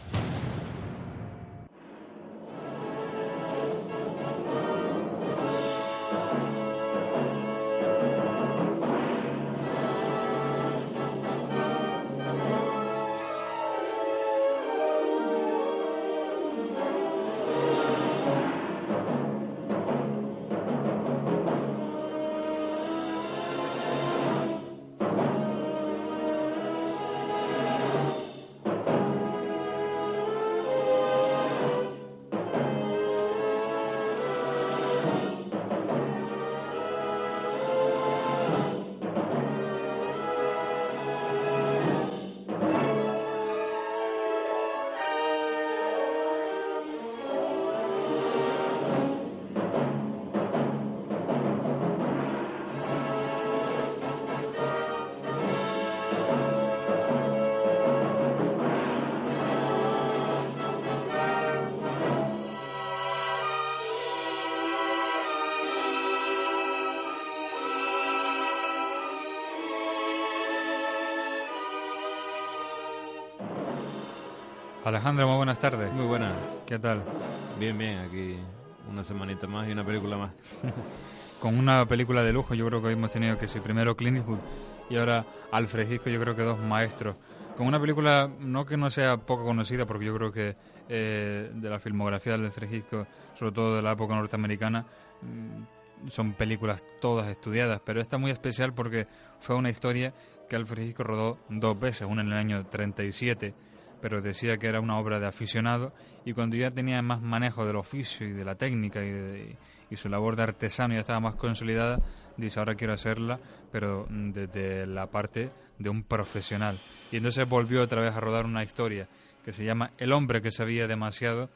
Alejandro, muy buenas tardes. Muy buenas. ¿Qué tal? Bien, bien, aquí una semanita más y una película más. Con una película de lujo, yo creo que hemos tenido que si primero Clint Eastwood y ahora Alfred Hitchcock, yo creo que dos maestros. Con una película no que no sea poco conocida, porque yo creo que eh, de la filmografía de Alfred Hitchcock, sobre todo de la época norteamericana, mm, son películas todas estudiadas, pero esta muy especial porque fue una historia que Alfred Hitchcock rodó dos veces, una en el año 37 pero decía que era una obra de aficionado y cuando ya tenía más manejo del oficio y de la técnica y, su labor de artesano ya estaba más consolidada, dice ahora quiero hacerla, pero desde la parte de un profesional. Y entonces volvió otra vez a rodar una historia que se llama El hombre que sabía demasiado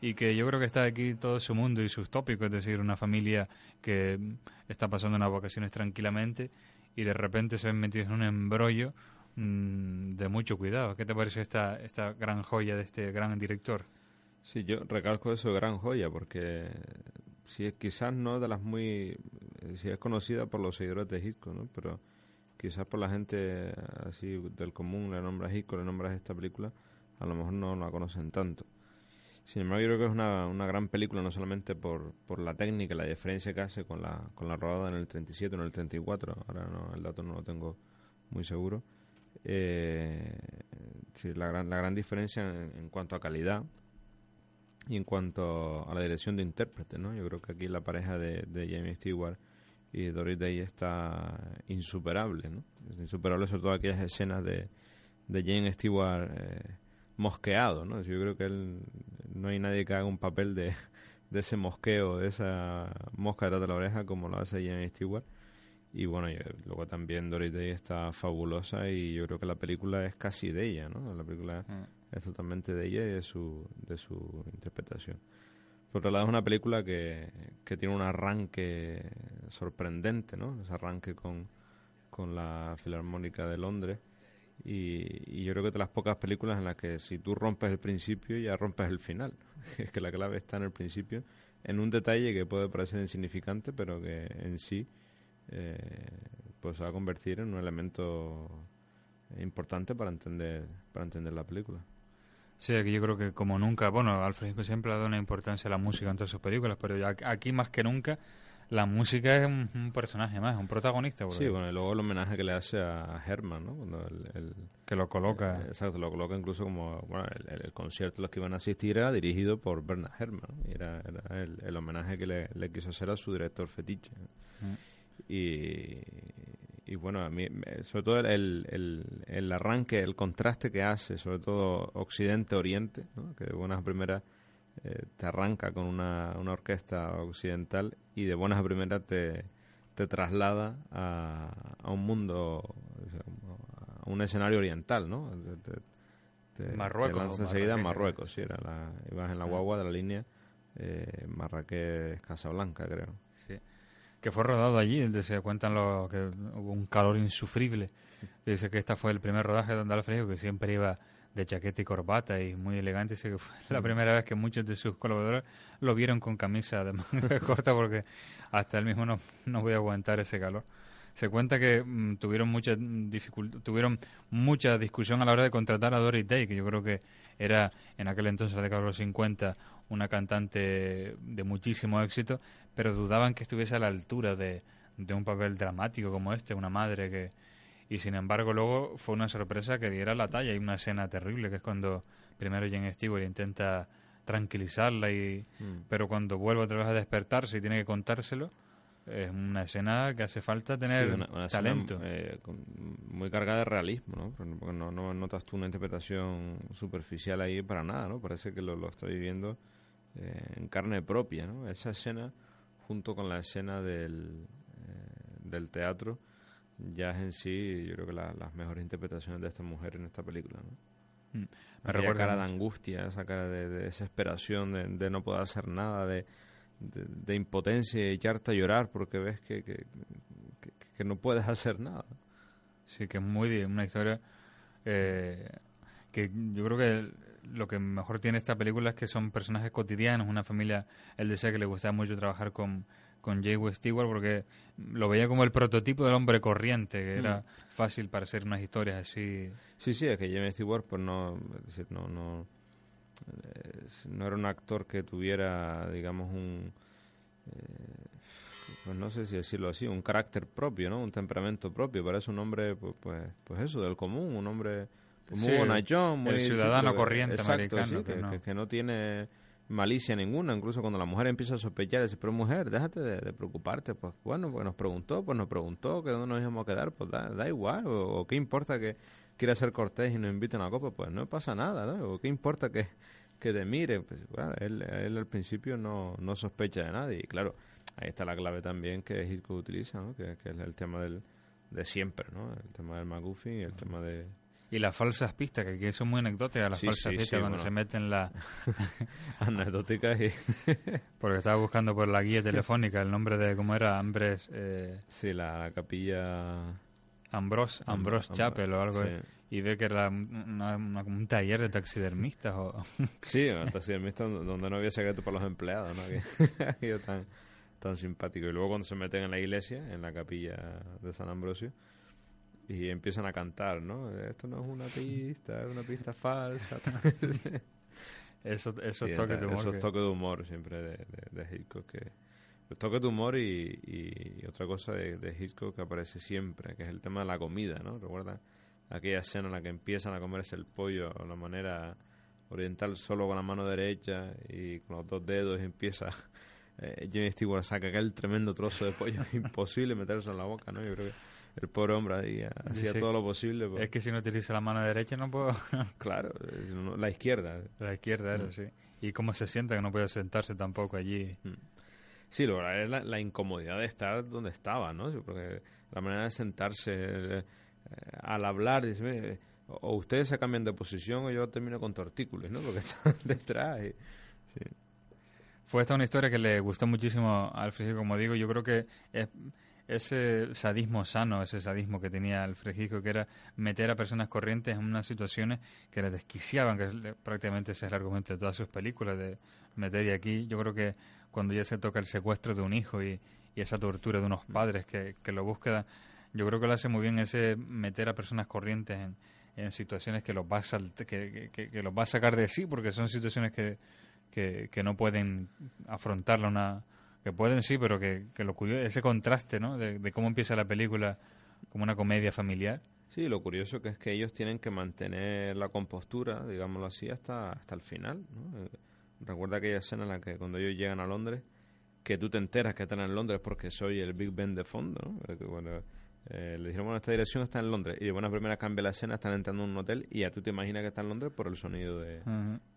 y que yo creo que está aquí todo su mundo y sus tópicos, es decir, una familia que está pasando unas vacaciones tranquilamente y de repente se ven metidos en un embrollo Mm, de mucho cuidado. ¿Qué te parece esta, esta gran joya de este gran director? Sí, yo recalco eso, gran joya, porque si es, quizás no de las muy... si es conocida por los seguidores de Hitchcock, ¿no? Pero quizás por la gente así del común le nombras Hitchcock, le nombras esta película, a lo mejor no la conocen tanto. Sin embargo, yo creo que es una, una gran película, no solamente por, por la técnica, la diferencia que hace con la, con la rodada en el 37 o en el 34, ahora no, el dato no lo tengo muy seguro, eh, la, gran, la gran diferencia en, cuanto a calidad y en cuanto a la dirección de intérprete, ¿no? Yo creo que aquí la pareja de, de Stewart y Doris Day está insuperable, ¿no? Insuperable sobre todo aquellas escenas de, de James Stewart eh, mosqueado, ¿no? Yo creo que él, no hay nadie que haga un papel de, de ese mosqueo, de esa mosca detrás de la oreja como lo hace James Stewart y bueno, luego también Doris Day está fabulosa y yo creo que la película es casi de ella, ¿no? La película es totalmente de ella y de su, de su interpretación. Por otro lado, es una película que, que tiene un arranque sorprendente, ¿no? Ese arranque con, con la Filarmónica de Londres. Y, y, yo creo que de las pocas películas en las que si tú rompes el principio, ya rompes el final. es que la clave está en el principio, en un detalle que puede parecer insignificante, pero que en sí eh, pues se va a convertir en un elemento importante para entender para entender la película. Sí, aquí yo creo que como nunca, bueno, Alfred siempre ha dado una importancia a la música en todas sus películas, pero aquí más que nunca la música es un, personaje más, un protagonista. Sí, bueno, y luego el homenaje que le hace a Herman, ¿no? Cuando el, que lo coloca. Eh, exacto, lo coloca incluso como, bueno, el, concierto a los que iban a asistir era dirigido por Bernard Herman, y era, era el, homenaje que le, le, quiso hacer a su director fetiche. Mm. Y, y bueno, a mí, sobre todo el, el, el, arranque, el contraste que hace, sobre todo Occidente-Oriente, que de buenas a primeras eh, te arranca con una, una orquesta occidental y de buenas a primeras te, te traslada a, a un mundo, a un escenario oriental, ¿no? Marruecos. enseguida Marruecos, sí, era la, ibas en la guagua de la línea eh, Marrakech-Casablanca, creo que fue rodado allí, se cuentan lo, que hubo un calor insufrible. Dice que este fue el primer rodaje donde Alfredo, que siempre iba de chaqueta y corbata y muy elegante. Sé que fue la primera vez que muchos de sus colaboradores lo vieron con camisa de manga corta porque hasta él mismo no, no voy a aguantar ese calor. Se cuenta que mm, tuvieron mucha dificultad, tuvieron mucha discusión a la hora de contratar a Doris Day, que yo creo que era en aquel entonces, la década de los 50, una cantante de muchísimo éxito, pero dudaban que estuviese a la altura de, de un papel dramático como este, una madre que... Y sin embargo luego fue una sorpresa que diera la talla. Hay una escena terrible que es cuando primero Jane Stewart intenta tranquilizarla y Mm. pero cuando vuelve otra vez a despertarse y tiene que contárselo es una escena que hace falta tener Sí, una- una escena, talento eh, con- muy cargada de realismo, ¿no? Porque no, no notas tú una interpretación superficial ahí para nada, ¿no? Parece que lo, lo está viviendo eh, en carne propia, ¿no? Esa escena, junto con la escena del, eh, del teatro, ya es en sí, yo creo que la- las mejores interpretaciones de esta mujer en esta película, ¿no? Mm. Me recuerda cara de angustia, esa cara de, de desesperación, de, de no poder hacer nada, de, de, de impotencia y echarte a llorar porque ves que, que, que- que no puedes hacer nada. Sí, que es muy una historia eh, que yo creo que lo que mejor tiene esta película es que son personajes cotidianos, una familia, él decía que le gustaba mucho trabajar con, con Jay Stewart porque lo veía como el prototipo del hombre corriente, que era Mm. fácil para hacer unas historias así. Sí, sí, es que James Stewart pues no, es decir, no, no, no era un actor que tuviera, digamos, un, eh, pues no sé si decirlo así, un carácter propio, ¿no? Un temperamento propio. Parece un hombre, pues, pues, pues eso, del común, un hombre pues, muy Sí, bonachón, muy ciudadano corriente exacto, americano, sí, que que, no. que- que no tiene malicia ninguna, incluso cuando la mujer empieza a sospechar, dice, pero mujer, déjate de, de preocuparte, pues bueno, pues nos preguntó, pues nos preguntó que dónde nos íbamos a quedar, pues da, da igual, o, o qué importa que quiera ser cortés y nos invite a una copa, pues no pasa nada, ¿no? O qué importa que, que te mire, pues bueno, él, él al principio no, no sospecha de nadie, y claro, ahí está la clave también que Hitchcock utiliza, ¿no? Que, que es el tema del, de siempre, ¿no? El tema del McGuffin y el tema de... Y las falsas pistas, que aquí son muy anecdóticas las Sí, falsas sí, pistas sí, cuando bueno. se meten la... anecdóticas y... Porque estaba buscando por la guía telefónica el nombre de, ¿cómo era? Ambres... Eh, sí, la, capilla... Ambrose, Am- Ambrose Am- Chapel o algo. sí. Y ve que era una- una- un taller de taxidermistas o... Sí, un taxidermista donde no había secreto para los empleados, ¿no? Que, tan, tan simpático. Y luego cuando se meten en la iglesia, en la capilla de San Ambrosio, y empiezan a cantar, ¿no? Esto no es una pista, es una pista falsa. Eso- esos Sí, toques de humor Esos que- toques de humor siempre de, de, de Hitchcock. Que, los toques de humor y, y otra cosa de, de Hitchcock que aparece siempre, que es el tema de la comida, ¿no? Recuerda aquella escena en la que empiezan a comerse el pollo de la manera oriental solo con la mano derecha y con los dos dedos y empieza eh, Jimmy Stewart saca aquel tremendo trozo de pollo imposible meterse en la boca, ¿no? Yo creo que el pobre hombre ahí hacía Dice, todo lo posible. pues. Es que si no utiliza la mano derecha no puedo... Claro, la izquierda. La izquierda era, Mm. sí. Y cómo se siente que no puede sentarse tampoco allí. Sí, lo verdad es la, incomodidad de estar donde estaba, ¿no? Porque la manera de sentarse eh, al hablar, dice, "Mire, o ustedes se cambian de posición o yo termino con tortícolis, ¿no? Porque están detrás. sí. Fue esta una historia que le gustó muchísimo a Alfred como digo, yo creo que es ese sadismo sano, ese sadismo que tenía Alfred Hitchcock, que era meter a personas corrientes en unas situaciones que les desquiciaban, que prácticamente ese es el argumento de todas sus películas, de meter y aquí yo creo que cuando ya se toca el secuestro de un hijo y, y esa tortura de unos padres que, que lo buscan, yo creo que lo hace muy bien ese meter a personas corrientes en, en situaciones que los va a salt- que, que- que los va a sacar de sí, porque son situaciones que, que, que no pueden afrontarla una que pueden sí pero que, que lo curioso ese contraste no de, de cómo empieza la película como una comedia familiar Sí, lo curioso que es que ellos tienen que mantener la compostura, digámoslo así, hasta, hasta el final. ¿no? Recuerda aquella escena en la que cuando ellos llegan a Londres, que tú te enteras que están en Londres porque soy el Big Ben de fondo. ¿no? Eh, que eh, le dijeron, bueno, esta dirección está en Londres. Y de buena primera cambia la escena, están entrando en un hotel y ya tú te imaginas que está en Londres por el sonido de,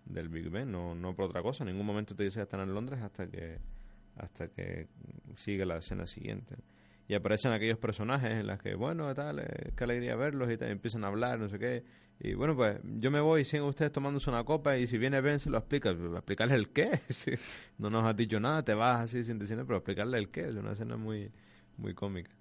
del Big Ben, no, no por otra cosa. En ningún momento te dice que están en Londres hasta que hasta que sigue la escena siguiente. Y aparecen aquellos personajes en las que, bueno, tal, eh, qué alegría verlos y tal, y empiezan a hablar, no sé qué. Y bueno, pues yo me voy y siguen ustedes tomándose una copa y si viene Ben se lo explica. ¿Explicarle el qué? Si no nos has dicho nada, te vas así sin decir nada, pero explicarle el qué. Es una escena muy, muy cómica.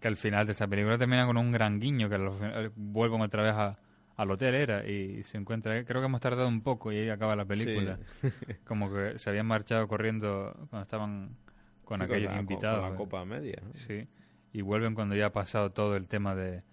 que al final de esta película termina con un gran guiño que final vuelven otra vez a, al hotel era y se encuentra, creo que hemos tardado un poco y ahí acaba la película. Sí. Como que se habían marchado corriendo cuando estaban con Sí, aquellos la- invitados. con la copa media. ¿no? Sí, y vuelven cuando ya ha pasado todo el tema de...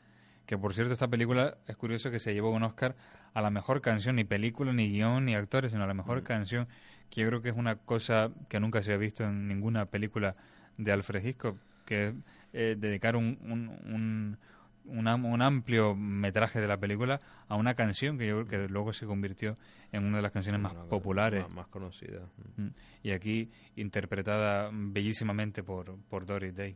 Que por cierto, esta película es curioso que se llevó un Oscar a la mejor canción, ni película, ni guion, ni actores, sino a la mejor canción, que yo creo que es una cosa que nunca se ha visto en ninguna película de Alfred Hitchcock, que es eh, dedicar un, un, un, un am- un amplio metraje de la película a una canción que yo creo que luego se convirtió en una de las canciones más Una- populares. Más, más conocida. Mm. Y aquí interpretada bellísimamente por, por Doris Day.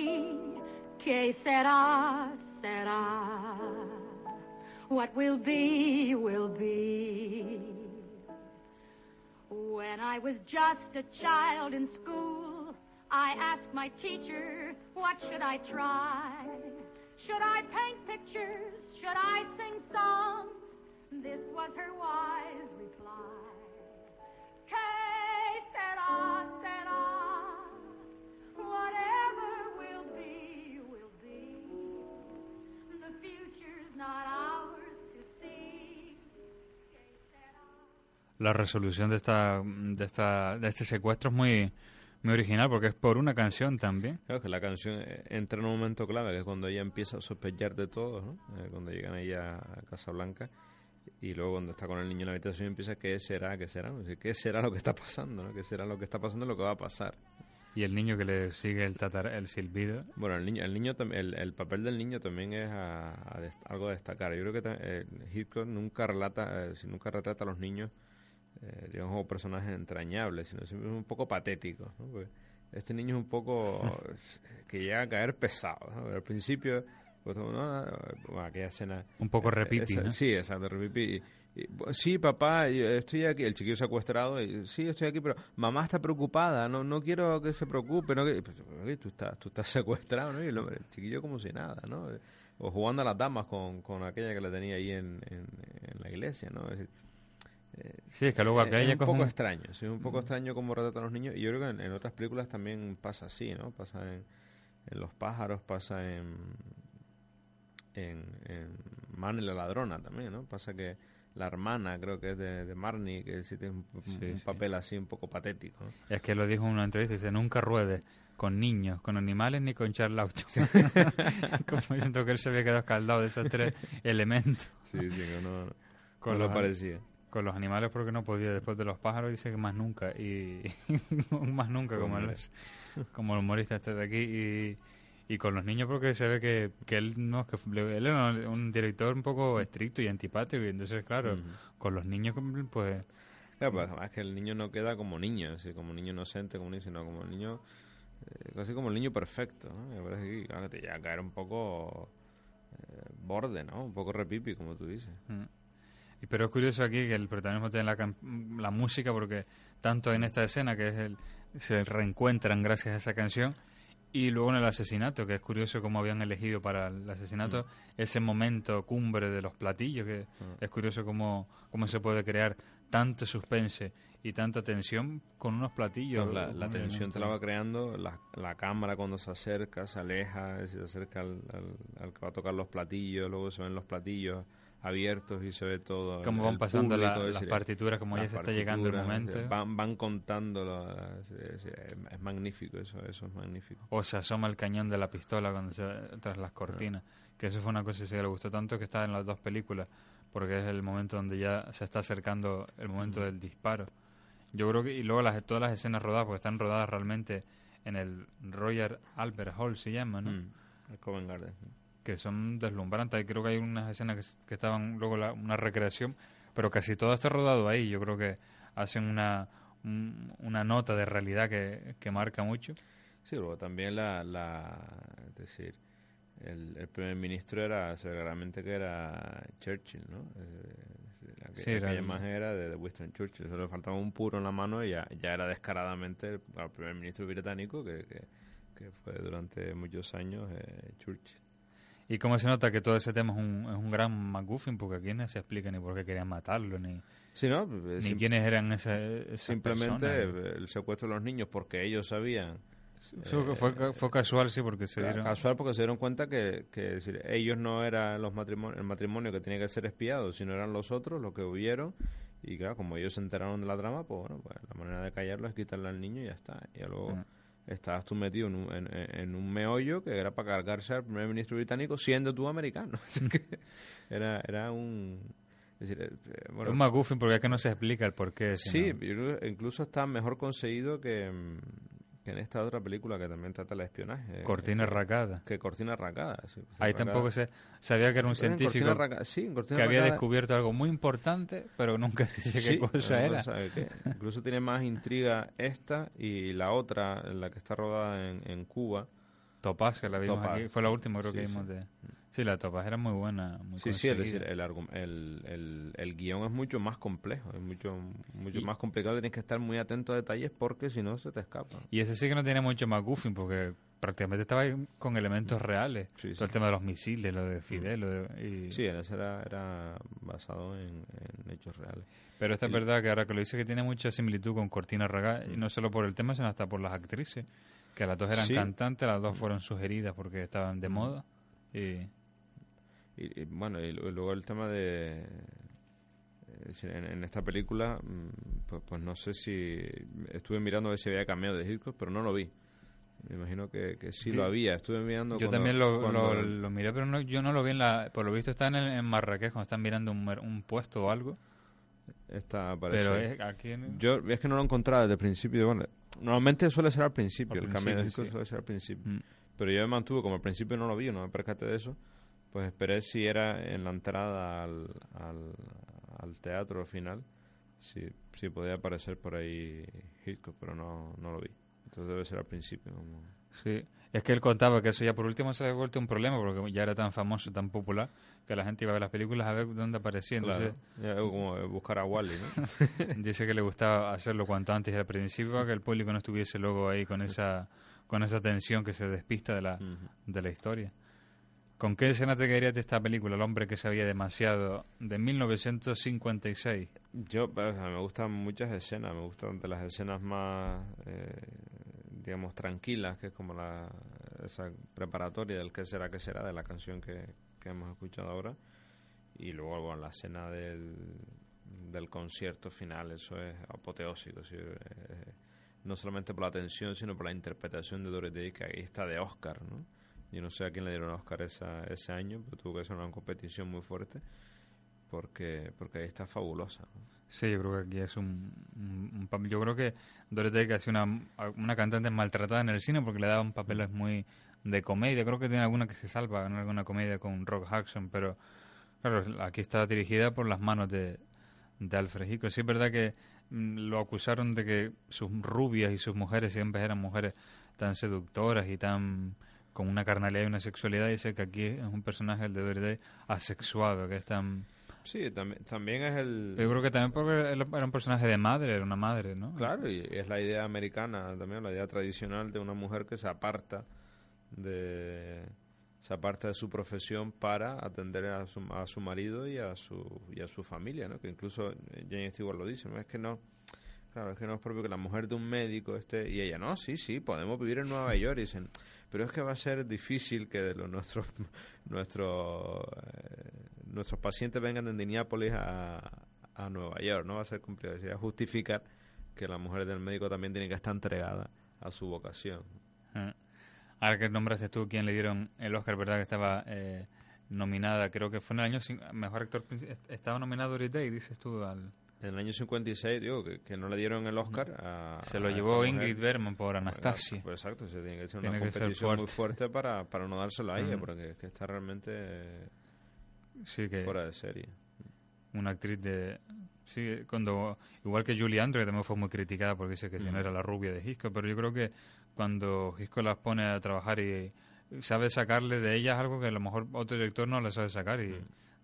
Que sera, sera. What will be, will be. When I was just a child in school, I asked my teacher, what should I try? Should I paint pictures? Should I sing songs? This was her wise reply. Que sera, sera. La resolución de esta, de esta, de este secuestro es muy, muy original porque es por una canción también. Claro que la canción eh, entra en un momento clave, que es cuando ella empieza a sospechar de todo, ¿no? Eh, cuando llegan ahí a Casablanca y luego cuando está con el niño en la habitación empieza, ¿qué será? ¿Qué será? ¿Qué será lo que está pasando? ¿no? ¿Qué será lo que está pasando? Lo que va a pasar. Y el niño que le sigue el, tatar, el silbido. Bueno, el niño, el, niño el, el papel del niño también es a- a algo a destacar. Yo creo que eh, Hitchcock nunca relata, eh, nunca retrata a los niños, eh, digamos, como personajes entrañables, sino siempre un poco patético. ¿no? Porque este niño es un poco que llega a caer pesado. ¿no? Al principio, pues, ¿no? Bueno, aquella escena. Un poco eh, repipi, esa- ¿no? Sí, exacto, repipi. Y- sí, papá, yo estoy aquí. El chiquillo secuestrado. Y, sí, estoy aquí, pero mamá está preocupada. No no quiero que se preocupe. No, que, pues, tú, estás, tú estás secuestrado, ¿no? Y el, hombre- el chiquillo como si nada, ¿no? O jugando a las damas con, con aquella que le tenía ahí en, en, en la iglesia, ¿no? Es decir, eh, Sí, es que luego eh, es un poco extraño, sí, es un poco extraño cómo retratan a los niños. Y yo creo que en, en otras películas también pasa así, ¿no? Pasa en, en Los pájaros, pasa en, en, en Marnie la ladrona también, ¿no? Pasa que la hermana, creo que es de, de Marnie, que sí tiene un, un Sí, sí. papel así un poco patético, ¿no? Es que lo dijo en una entrevista, dice, nunca ruede con niños, con animales ni con charlauchos. Como diciendo que él se había quedado escaldado de esos tres elementos. Sí, sí, que no, Con no lo parecía. Con los animales porque no podía, después de los pájaros dice que más nunca, y más nunca como el, como el humorista este de aquí, y, y con los niños porque se ve que, que él no, que le- él era un director un poco estricto y antipático, y entonces claro, con los niños pues... Claro, pues además que el niño no queda como niño, así como niño inocente, como niño, sino como el niño, eh, casi como el niño perfecto, ¿no? Me parece que, claro, que te llega a caer un poco eh, borde, ¿no? Un poco repipi, como tú dices. Y Pero es curioso aquí que el protagonismo tiene la, la música porque tanto en esta escena que es el se reencuentran gracias a esa canción y luego en el asesinato que es curioso cómo habían elegido para el asesinato ese momento cumbre de los platillos que es curioso cómo, cómo se puede crear tanto suspense y tanta tensión con unos platillos No, la, tensión te la va creando la, la cámara cuando se acerca, se aleja, se acerca al, al- al que va a tocar los platillos, luego se ven los platillos abiertos y se ve todo. Cómo el- van pasando la- público, es las decir, partituras, como ya las se está llegando el momento. decir, Van, van contando, lo- es, es- es magnífico, eso, eso es magnífico. o se asoma el cañón de la pistola cuando se, tras las cortinas. Que eso fue una cosa que le gustó tanto que está en las dos películas, porque es el momento donde ya se está acercando el momento del disparo. Yo creo que, y luego las, todas las escenas rodadas, porque están rodadas realmente en el Royal Albert Hall, se llama, ¿no? Mm, el Covent Garden. Que son deslumbrantes. Creo que hay unas escenas que, estaban luego la- una recreación, pero casi todo está rodado ahí. Yo creo que hacen una, un- una nota de realidad que, que marca mucho. Sí, luego también la, la es decir, el, el primer ministro era, se ve claramente que era Churchill, ¿no? Eh, la que- Sí, era aquella el- imagen era de, de Winston Churchill, solo le faltaba un puro en la mano y ya, ya era descaradamente el, el primer ministro británico que, que, que fue durante muchos años eh, Churchill. Y cómo se nota que todo ese tema es un, es un gran McGuffin, porque aquí no se explica ni por qué querían matarlo, ni, Sí, ¿no? ni quiénes eran esas, esas Simplemente personas. eh, el secuestro de los niños porque ellos sabían. Fue, fue, ca- fue casual, sí, porque se dieron... Casual porque se dieron cuenta que, que decir, ellos no eran los matrimonio, el matrimonio que tenía que ser espiado, sino eran los otros los que huyeron. Y claro, como ellos se enteraron de la trama, pues bueno, pues la manera de callarlo es quitarle al niño y ya está. Y luego Mm. Estabas tú metido en un, en, en un meollo que era para cargarse al primer ministro británico siendo tú americano. Que era, era un... Es decir, eh, bueno, un McGuffin porque es que no se explica el porqué. Sí, sino- incluso está mejor conseguido que, mm, que en esta otra película que también trata el espionaje. Cortina que, Racada. Que Cortina Racada. sí, Cortina Ahí Racada. tampoco se sabía que era un científico Cortina sí, Cortina que había Racada- descubierto algo muy importante, pero nunca dice Sí, qué cosa era. qué. Incluso tiene más intriga esta y la otra, la que está rodada en, en Cuba. Topaz, que la vimos Topaz. aquí, fue la última creo que vimos de... Sí, la Topaz era muy buena, muy Sí, sí, es decir, el, el, el, el guion es mucho más complejo, es mucho, mucho Y- más complicado, tienes que estar muy atento a detalles porque si no se te escapa. Y ese sí que no tiene mucho McGuffin porque prácticamente estaba con elementos reales. Sí, Todo sí. el tema de los misiles, lo de Fidel, lo de... y- Sí, ese era, era basado en, en hechos reales. Pero esta es verdad que ahora que lo dice que tiene mucha similitud con Cortina Raga, y no solo por el tema, sino hasta por las actrices, que las dos eran Sí. cantantes, las dos fueron sugeridas porque estaban de moda. Y Y, y, bueno, y, lu- y luego el tema de... decir, en, en esta película, mm, pues, pues no sé si... Estuve mirando a ver si había cameo de Hitchcock, pero no lo vi. Me imagino que, que sí, Sí. lo había. Estuve mirando yo cuando- también lo, cuando- lo, lo miré, pero no, yo no lo vi en la... Por lo visto está en, el- en Marrakech cuando están mirando un, un puesto o algo. Esta aparece. Pero es aquí en- Yo es que no lo encontraba desde el principio. Bueno, normalmente suele ser al principio, Al el cameo de principio, sí. suele ser al principio. Mm. Pero yo me mantuve, como al principio no lo vi, no me percaté de eso, pues esperé si era en la entrada al, al, al teatro final, si, si podía aparecer por ahí Hitchcock, pero no, no lo vi. Entonces debe ser al principio. como- Sí, es que él contaba que eso ya por último se había vuelto un problema porque ya era tan famoso, tan popular, que la gente iba a ver las películas a ver dónde aparecía. Entonces, Claro, ya, como buscar a Wally, ¿no? dice que le gustaba hacerlo cuanto antes y al principio para que el público no estuviese luego ahí con esa con esa tensión que se despista de la, de la historia. ¿Con qué escena te quedarías de esta película, El hombre que sabía demasiado, de 1956? Yo, me gustan muchas escenas, me gustan de las escenas más, eh, digamos, tranquilas, que es como la esa preparatoria del que será, que será, de la canción que, hemos escuchado ahora. Y luego, bueno, la escena del, concierto final, eso es apoteósico. eh, no solamente por la tensión, sino por la interpretación de Doris Day, que ahí está de Oscar, ¿no? Yo no sé a quién le dieron Oscar esa, ese año, pero tuvo que ser una competición muy fuerte porque porque ahí está fabulosa. ¿no? Sí, yo creo que aquí es un, un-. Yo creo que Dorothy que ha sido una, una cantante maltratada en el cine porque le daban papeles muy de comedia. Creo que tiene alguna que se salva en alguna comedia con Rock Hudson, pero claro, aquí está dirigida por las manos de, de Alfred Hitchcock. Sí es verdad que mm, lo acusaron de que sus rubias y sus mujeres siempre eran mujeres tan seductoras y tan con una carnalidad y una sexualidad. Y sé que aquí es un personaje, el de Dorothy, asexuado, que es tan... Sí, también, también es el... Yo creo que también porque era un personaje de madre, era una madre, ¿no? Claro, y es la idea americana también, la idea tradicional de una mujer que se aparta de se aparta de su profesión para atender a su, a su marido y a su y a su familia, ¿no? Que incluso Jane Stewart lo dice, no es que no Claro, es que no es propio que la mujer de un médico esté y ella, no, sí, sí, podemos vivir en Nueva York y dicen, pero es que va a ser difícil que los nuestros nuestros eh, nuestros pacientes vengan de Indianápolis a, a Nueva York, no va a ser complicado, sería justificar que la mujer del médico también tiene que estar entregada a su vocación. Ah. Ahora que nombraste tú quién le dieron el Oscar, ¿verdad? Que estaba eh, nominada, creo que fue en el año mejor actor estaba nominado Doris Day, dices tú al En el año 56, digo, que, que no le dieron el Oscar a... se lo a llevó. Ingrid Bergman por Anastasia. Pues exacto, se tiene que ser Tiene una que ser competición muy fuerte. fuerte para, para no dárselo a ella, porque es que está realmente Sí que fuera de serie. una actriz de sí cuando igual que Julie Andrews que también fue muy criticada porque dice que si no era la rubia de Hitchcock pero yo creo que cuando Hitchcock las pone a trabajar y sabe sacarle de ellas algo que a lo mejor otro director no le sabe sacar y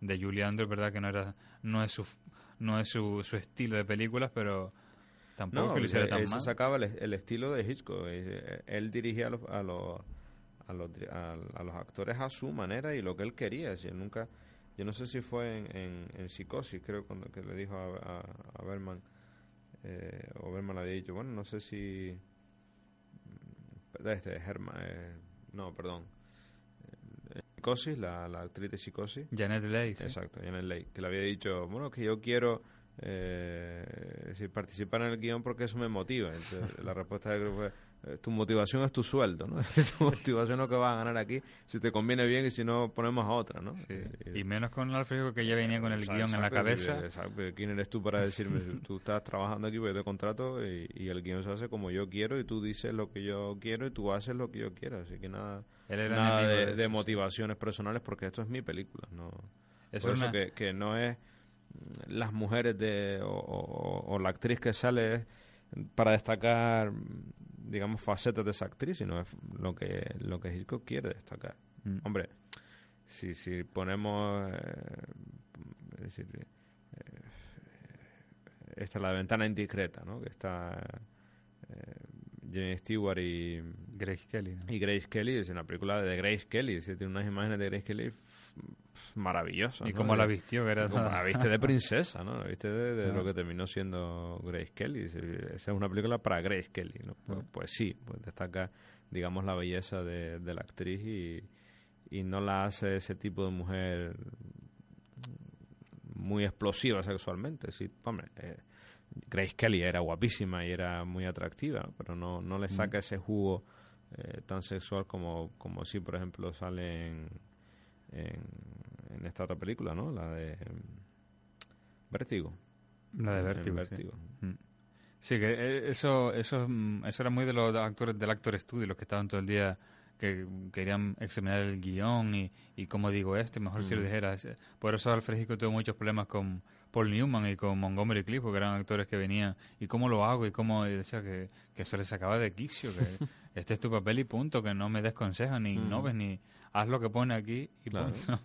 de Julie Andrews verdad que no era no es su no es su, su estilo de películas pero tampoco No, que lo hiciera tan él se mal sacaba el, el estilo de Hitchcock. eh, Él dirigía a los, a, los, a, los, a- los actores a su manera y lo que él quería. Si él nunca, yo no sé si fue en, en, en Psicosis, creo, cuando que le dijo a, a, a Berman, eh, o Berman le había dicho, bueno, no sé si... Este, Herman, eh, no, perdón. Psicosis, la, la actriz de Psicosis. Janet Leigh sí. Exacto, Janet Leigh, que le había dicho, bueno, que yo quiero eh, participar en el guion porque eso me motiva. Entonces, la respuesta de fue, eh, tu motivación es tu sueldo, ¿no? tu motivación es lo que vas a ganar aquí, si te conviene bien y si no, ponemos a otra, ¿no? y menos con Alfred Hitchcock, que ya venía con el Exacto, guion en la cabeza exacto, ¿Quién eres tú para decirme? tú estás trabajando aquí porque yo te contrato y, y el guion se hace como yo quiero y tú dices lo que yo quiero y tú haces lo que yo quiero. Así que nada, nada de, de eso, de sí. motivaciones personales porque esto es mi película. No, Eso por es eso que, que no es mm, las mujeres de o, o- o la actriz que sale es para destacar digamos facetas de esa actriz sino es lo que lo que Hitchcock quiere destacar Mm. hombre si si ponemos eh, decir, eh, esta es la ventana indiscreta no que está eh, Jane Stewart y Grace Kelly ¿no? y Grace Kelly es una película de Grace Kelly se tiene unas imágenes de Grace Kelly maravillosas Y ¿no? cómo la vistió, que era toda- la viste de princesa no la viste de, de Ah. lo que terminó siendo Grace Kelly esa es una película para Grace Kelly ¿no? pues, Ah. pues sí pues destaca digamos la belleza de, de la actriz y, y no la hace ese tipo de mujer muy explosiva sexualmente sí hombre eh, Grace Kelly era guapísima y era muy atractiva pero no no le saca ese jugo eh, tan sexual como como si por ejemplo sale en, en, en esta otra película no la de mm, Vértigo La de Vértigo. Vértigo. Sí, Mm. Sí, que eh, eso, eso, mm, eso era muy de los actores del Actor Studio, los que estaban todo el día que querían examinar el guion y, y cómo digo esto, y mejor si lo Mm. dijeras. Por eso Alfred Hitchcock tuvo muchos problemas con Paul Newman y con Montgomery Clift, porque eran actores que venían, y cómo lo hago, y cómo y decía que, que eso les sacaba de quicio, que este es tu papel y punto, que no me des consejos, ni Mm. innoves, ni haz lo que pone aquí y Claro. punto.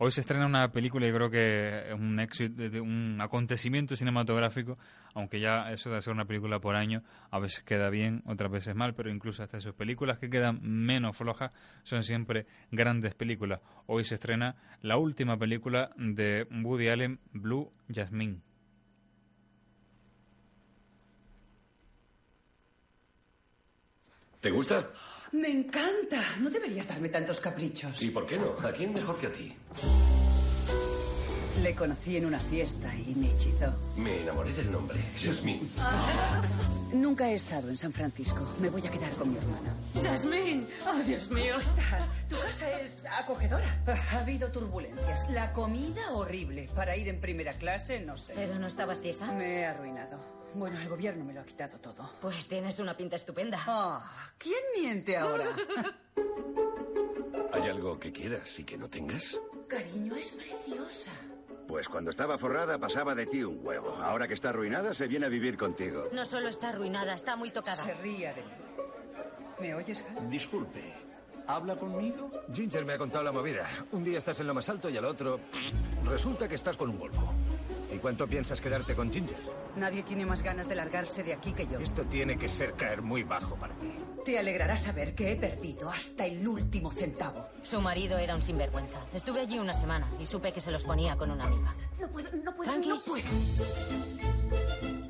Hoy se estrena una película y creo que es un éxito, un acontecimiento cinematográfico, aunque ya eso de hacer una película por año a veces queda bien, otras veces mal, pero incluso hasta sus películas que quedan menos flojas son siempre grandes películas. Hoy se estrena la última película de Woody Allen, Blue Jasmine. ¿Te gusta? Me encanta. No deberías darme tantos caprichos. ¿Y por qué no? ¿A quién mejor que a ti? Le conocí en una fiesta y me hechizó. Me enamoré del nombre, Jasmine. Nunca he estado en San Francisco. Me voy a quedar con mi hermana. Jasmine, oh Dios mío. ¿Cómo estás? Tu casa es acogedora. Ha habido turbulencias. La comida horrible. Para ir en primera clase, no sé. ¿Pero no estabas tiesa? Me he arruinado. Bueno, el gobierno me lo ha quitado todo. Pues tienes una pinta estupenda. Ah, ¿quién miente ahora? ¿Hay algo que quieras y que no tengas? Cariño, es preciosa. Pues cuando estaba forrada pasaba de ti un huevo. Ahora que está arruinada se viene a vivir contigo. No solo está arruinada, está muy tocada. Se ría de mí. ¿Me oyes, Hal? Disculpe, ¿habla conmigo? Ginger me ha contado la movida. Un día estás en lo más alto y al otro resulta que estás con un golfo. ¿Y cuánto piensas quedarte con Ginger? Nadie tiene más ganas de largarse de aquí que yo. Esto tiene que ser caer muy bajo para ti. Te alegrará saber que he perdido hasta el último centavo. Su marido era un sinvergüenza. Estuve allí una semana y supe que se los ponía con una amiga. No puedo, no puedo, Frankie. no puedo.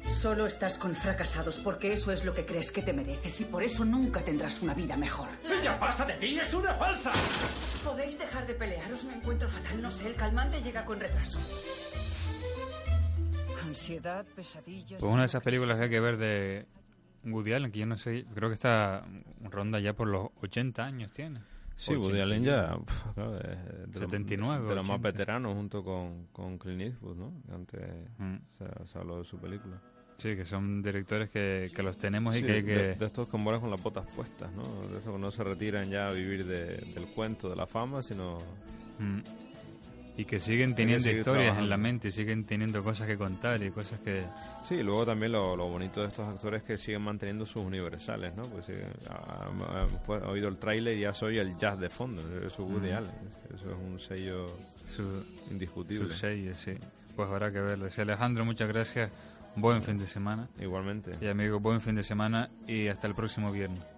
Solo estás con fracasados porque eso es lo que crees que te mereces y por eso nunca tendrás una vida mejor. ¡Ella pasa de ti! ¡Es una falsa! ¿Podéis dejar de pelearos? Me encuentro fatal. No sé, el calmante llega con retraso. Ansiedad, pesadillas. Pues una de esas películas que hay que ver de Woody Allen, que yo no sé, creo que está ronda ya por los 80 años tiene. Sí, Woody Allen ya, pf, claro, es de los- 79, de los más 80. veteranos junto con, con Clint Eastwood, ¿no? Que Antes Mm. se, se habló de su película. Sí, que son directores que, que los tenemos y Sí, que hay que... de, de estos con bolas con las botas puestas, ¿no? De estos que no se retiran ya a vivir de- del cuento, de la fama, sino Mm. Y que siguen teniendo historias en la mente, siguen teniendo cosas que contar y cosas que... Sí, y luego también lo, lo, bonito de estos actores es que siguen manteniendo sus universales, ¿no? Pues, pues oído el tráiler y ya soy el jazz de fondo, eso es Woody Allen, eso es un sello indiscutible. Su sello, sí. Pues habrá que verlo. Sí, Alejandro, muchas gracias. Buen fin de semana. Igualmente. Y amigos, buen fin de semana y hasta el próximo viernes.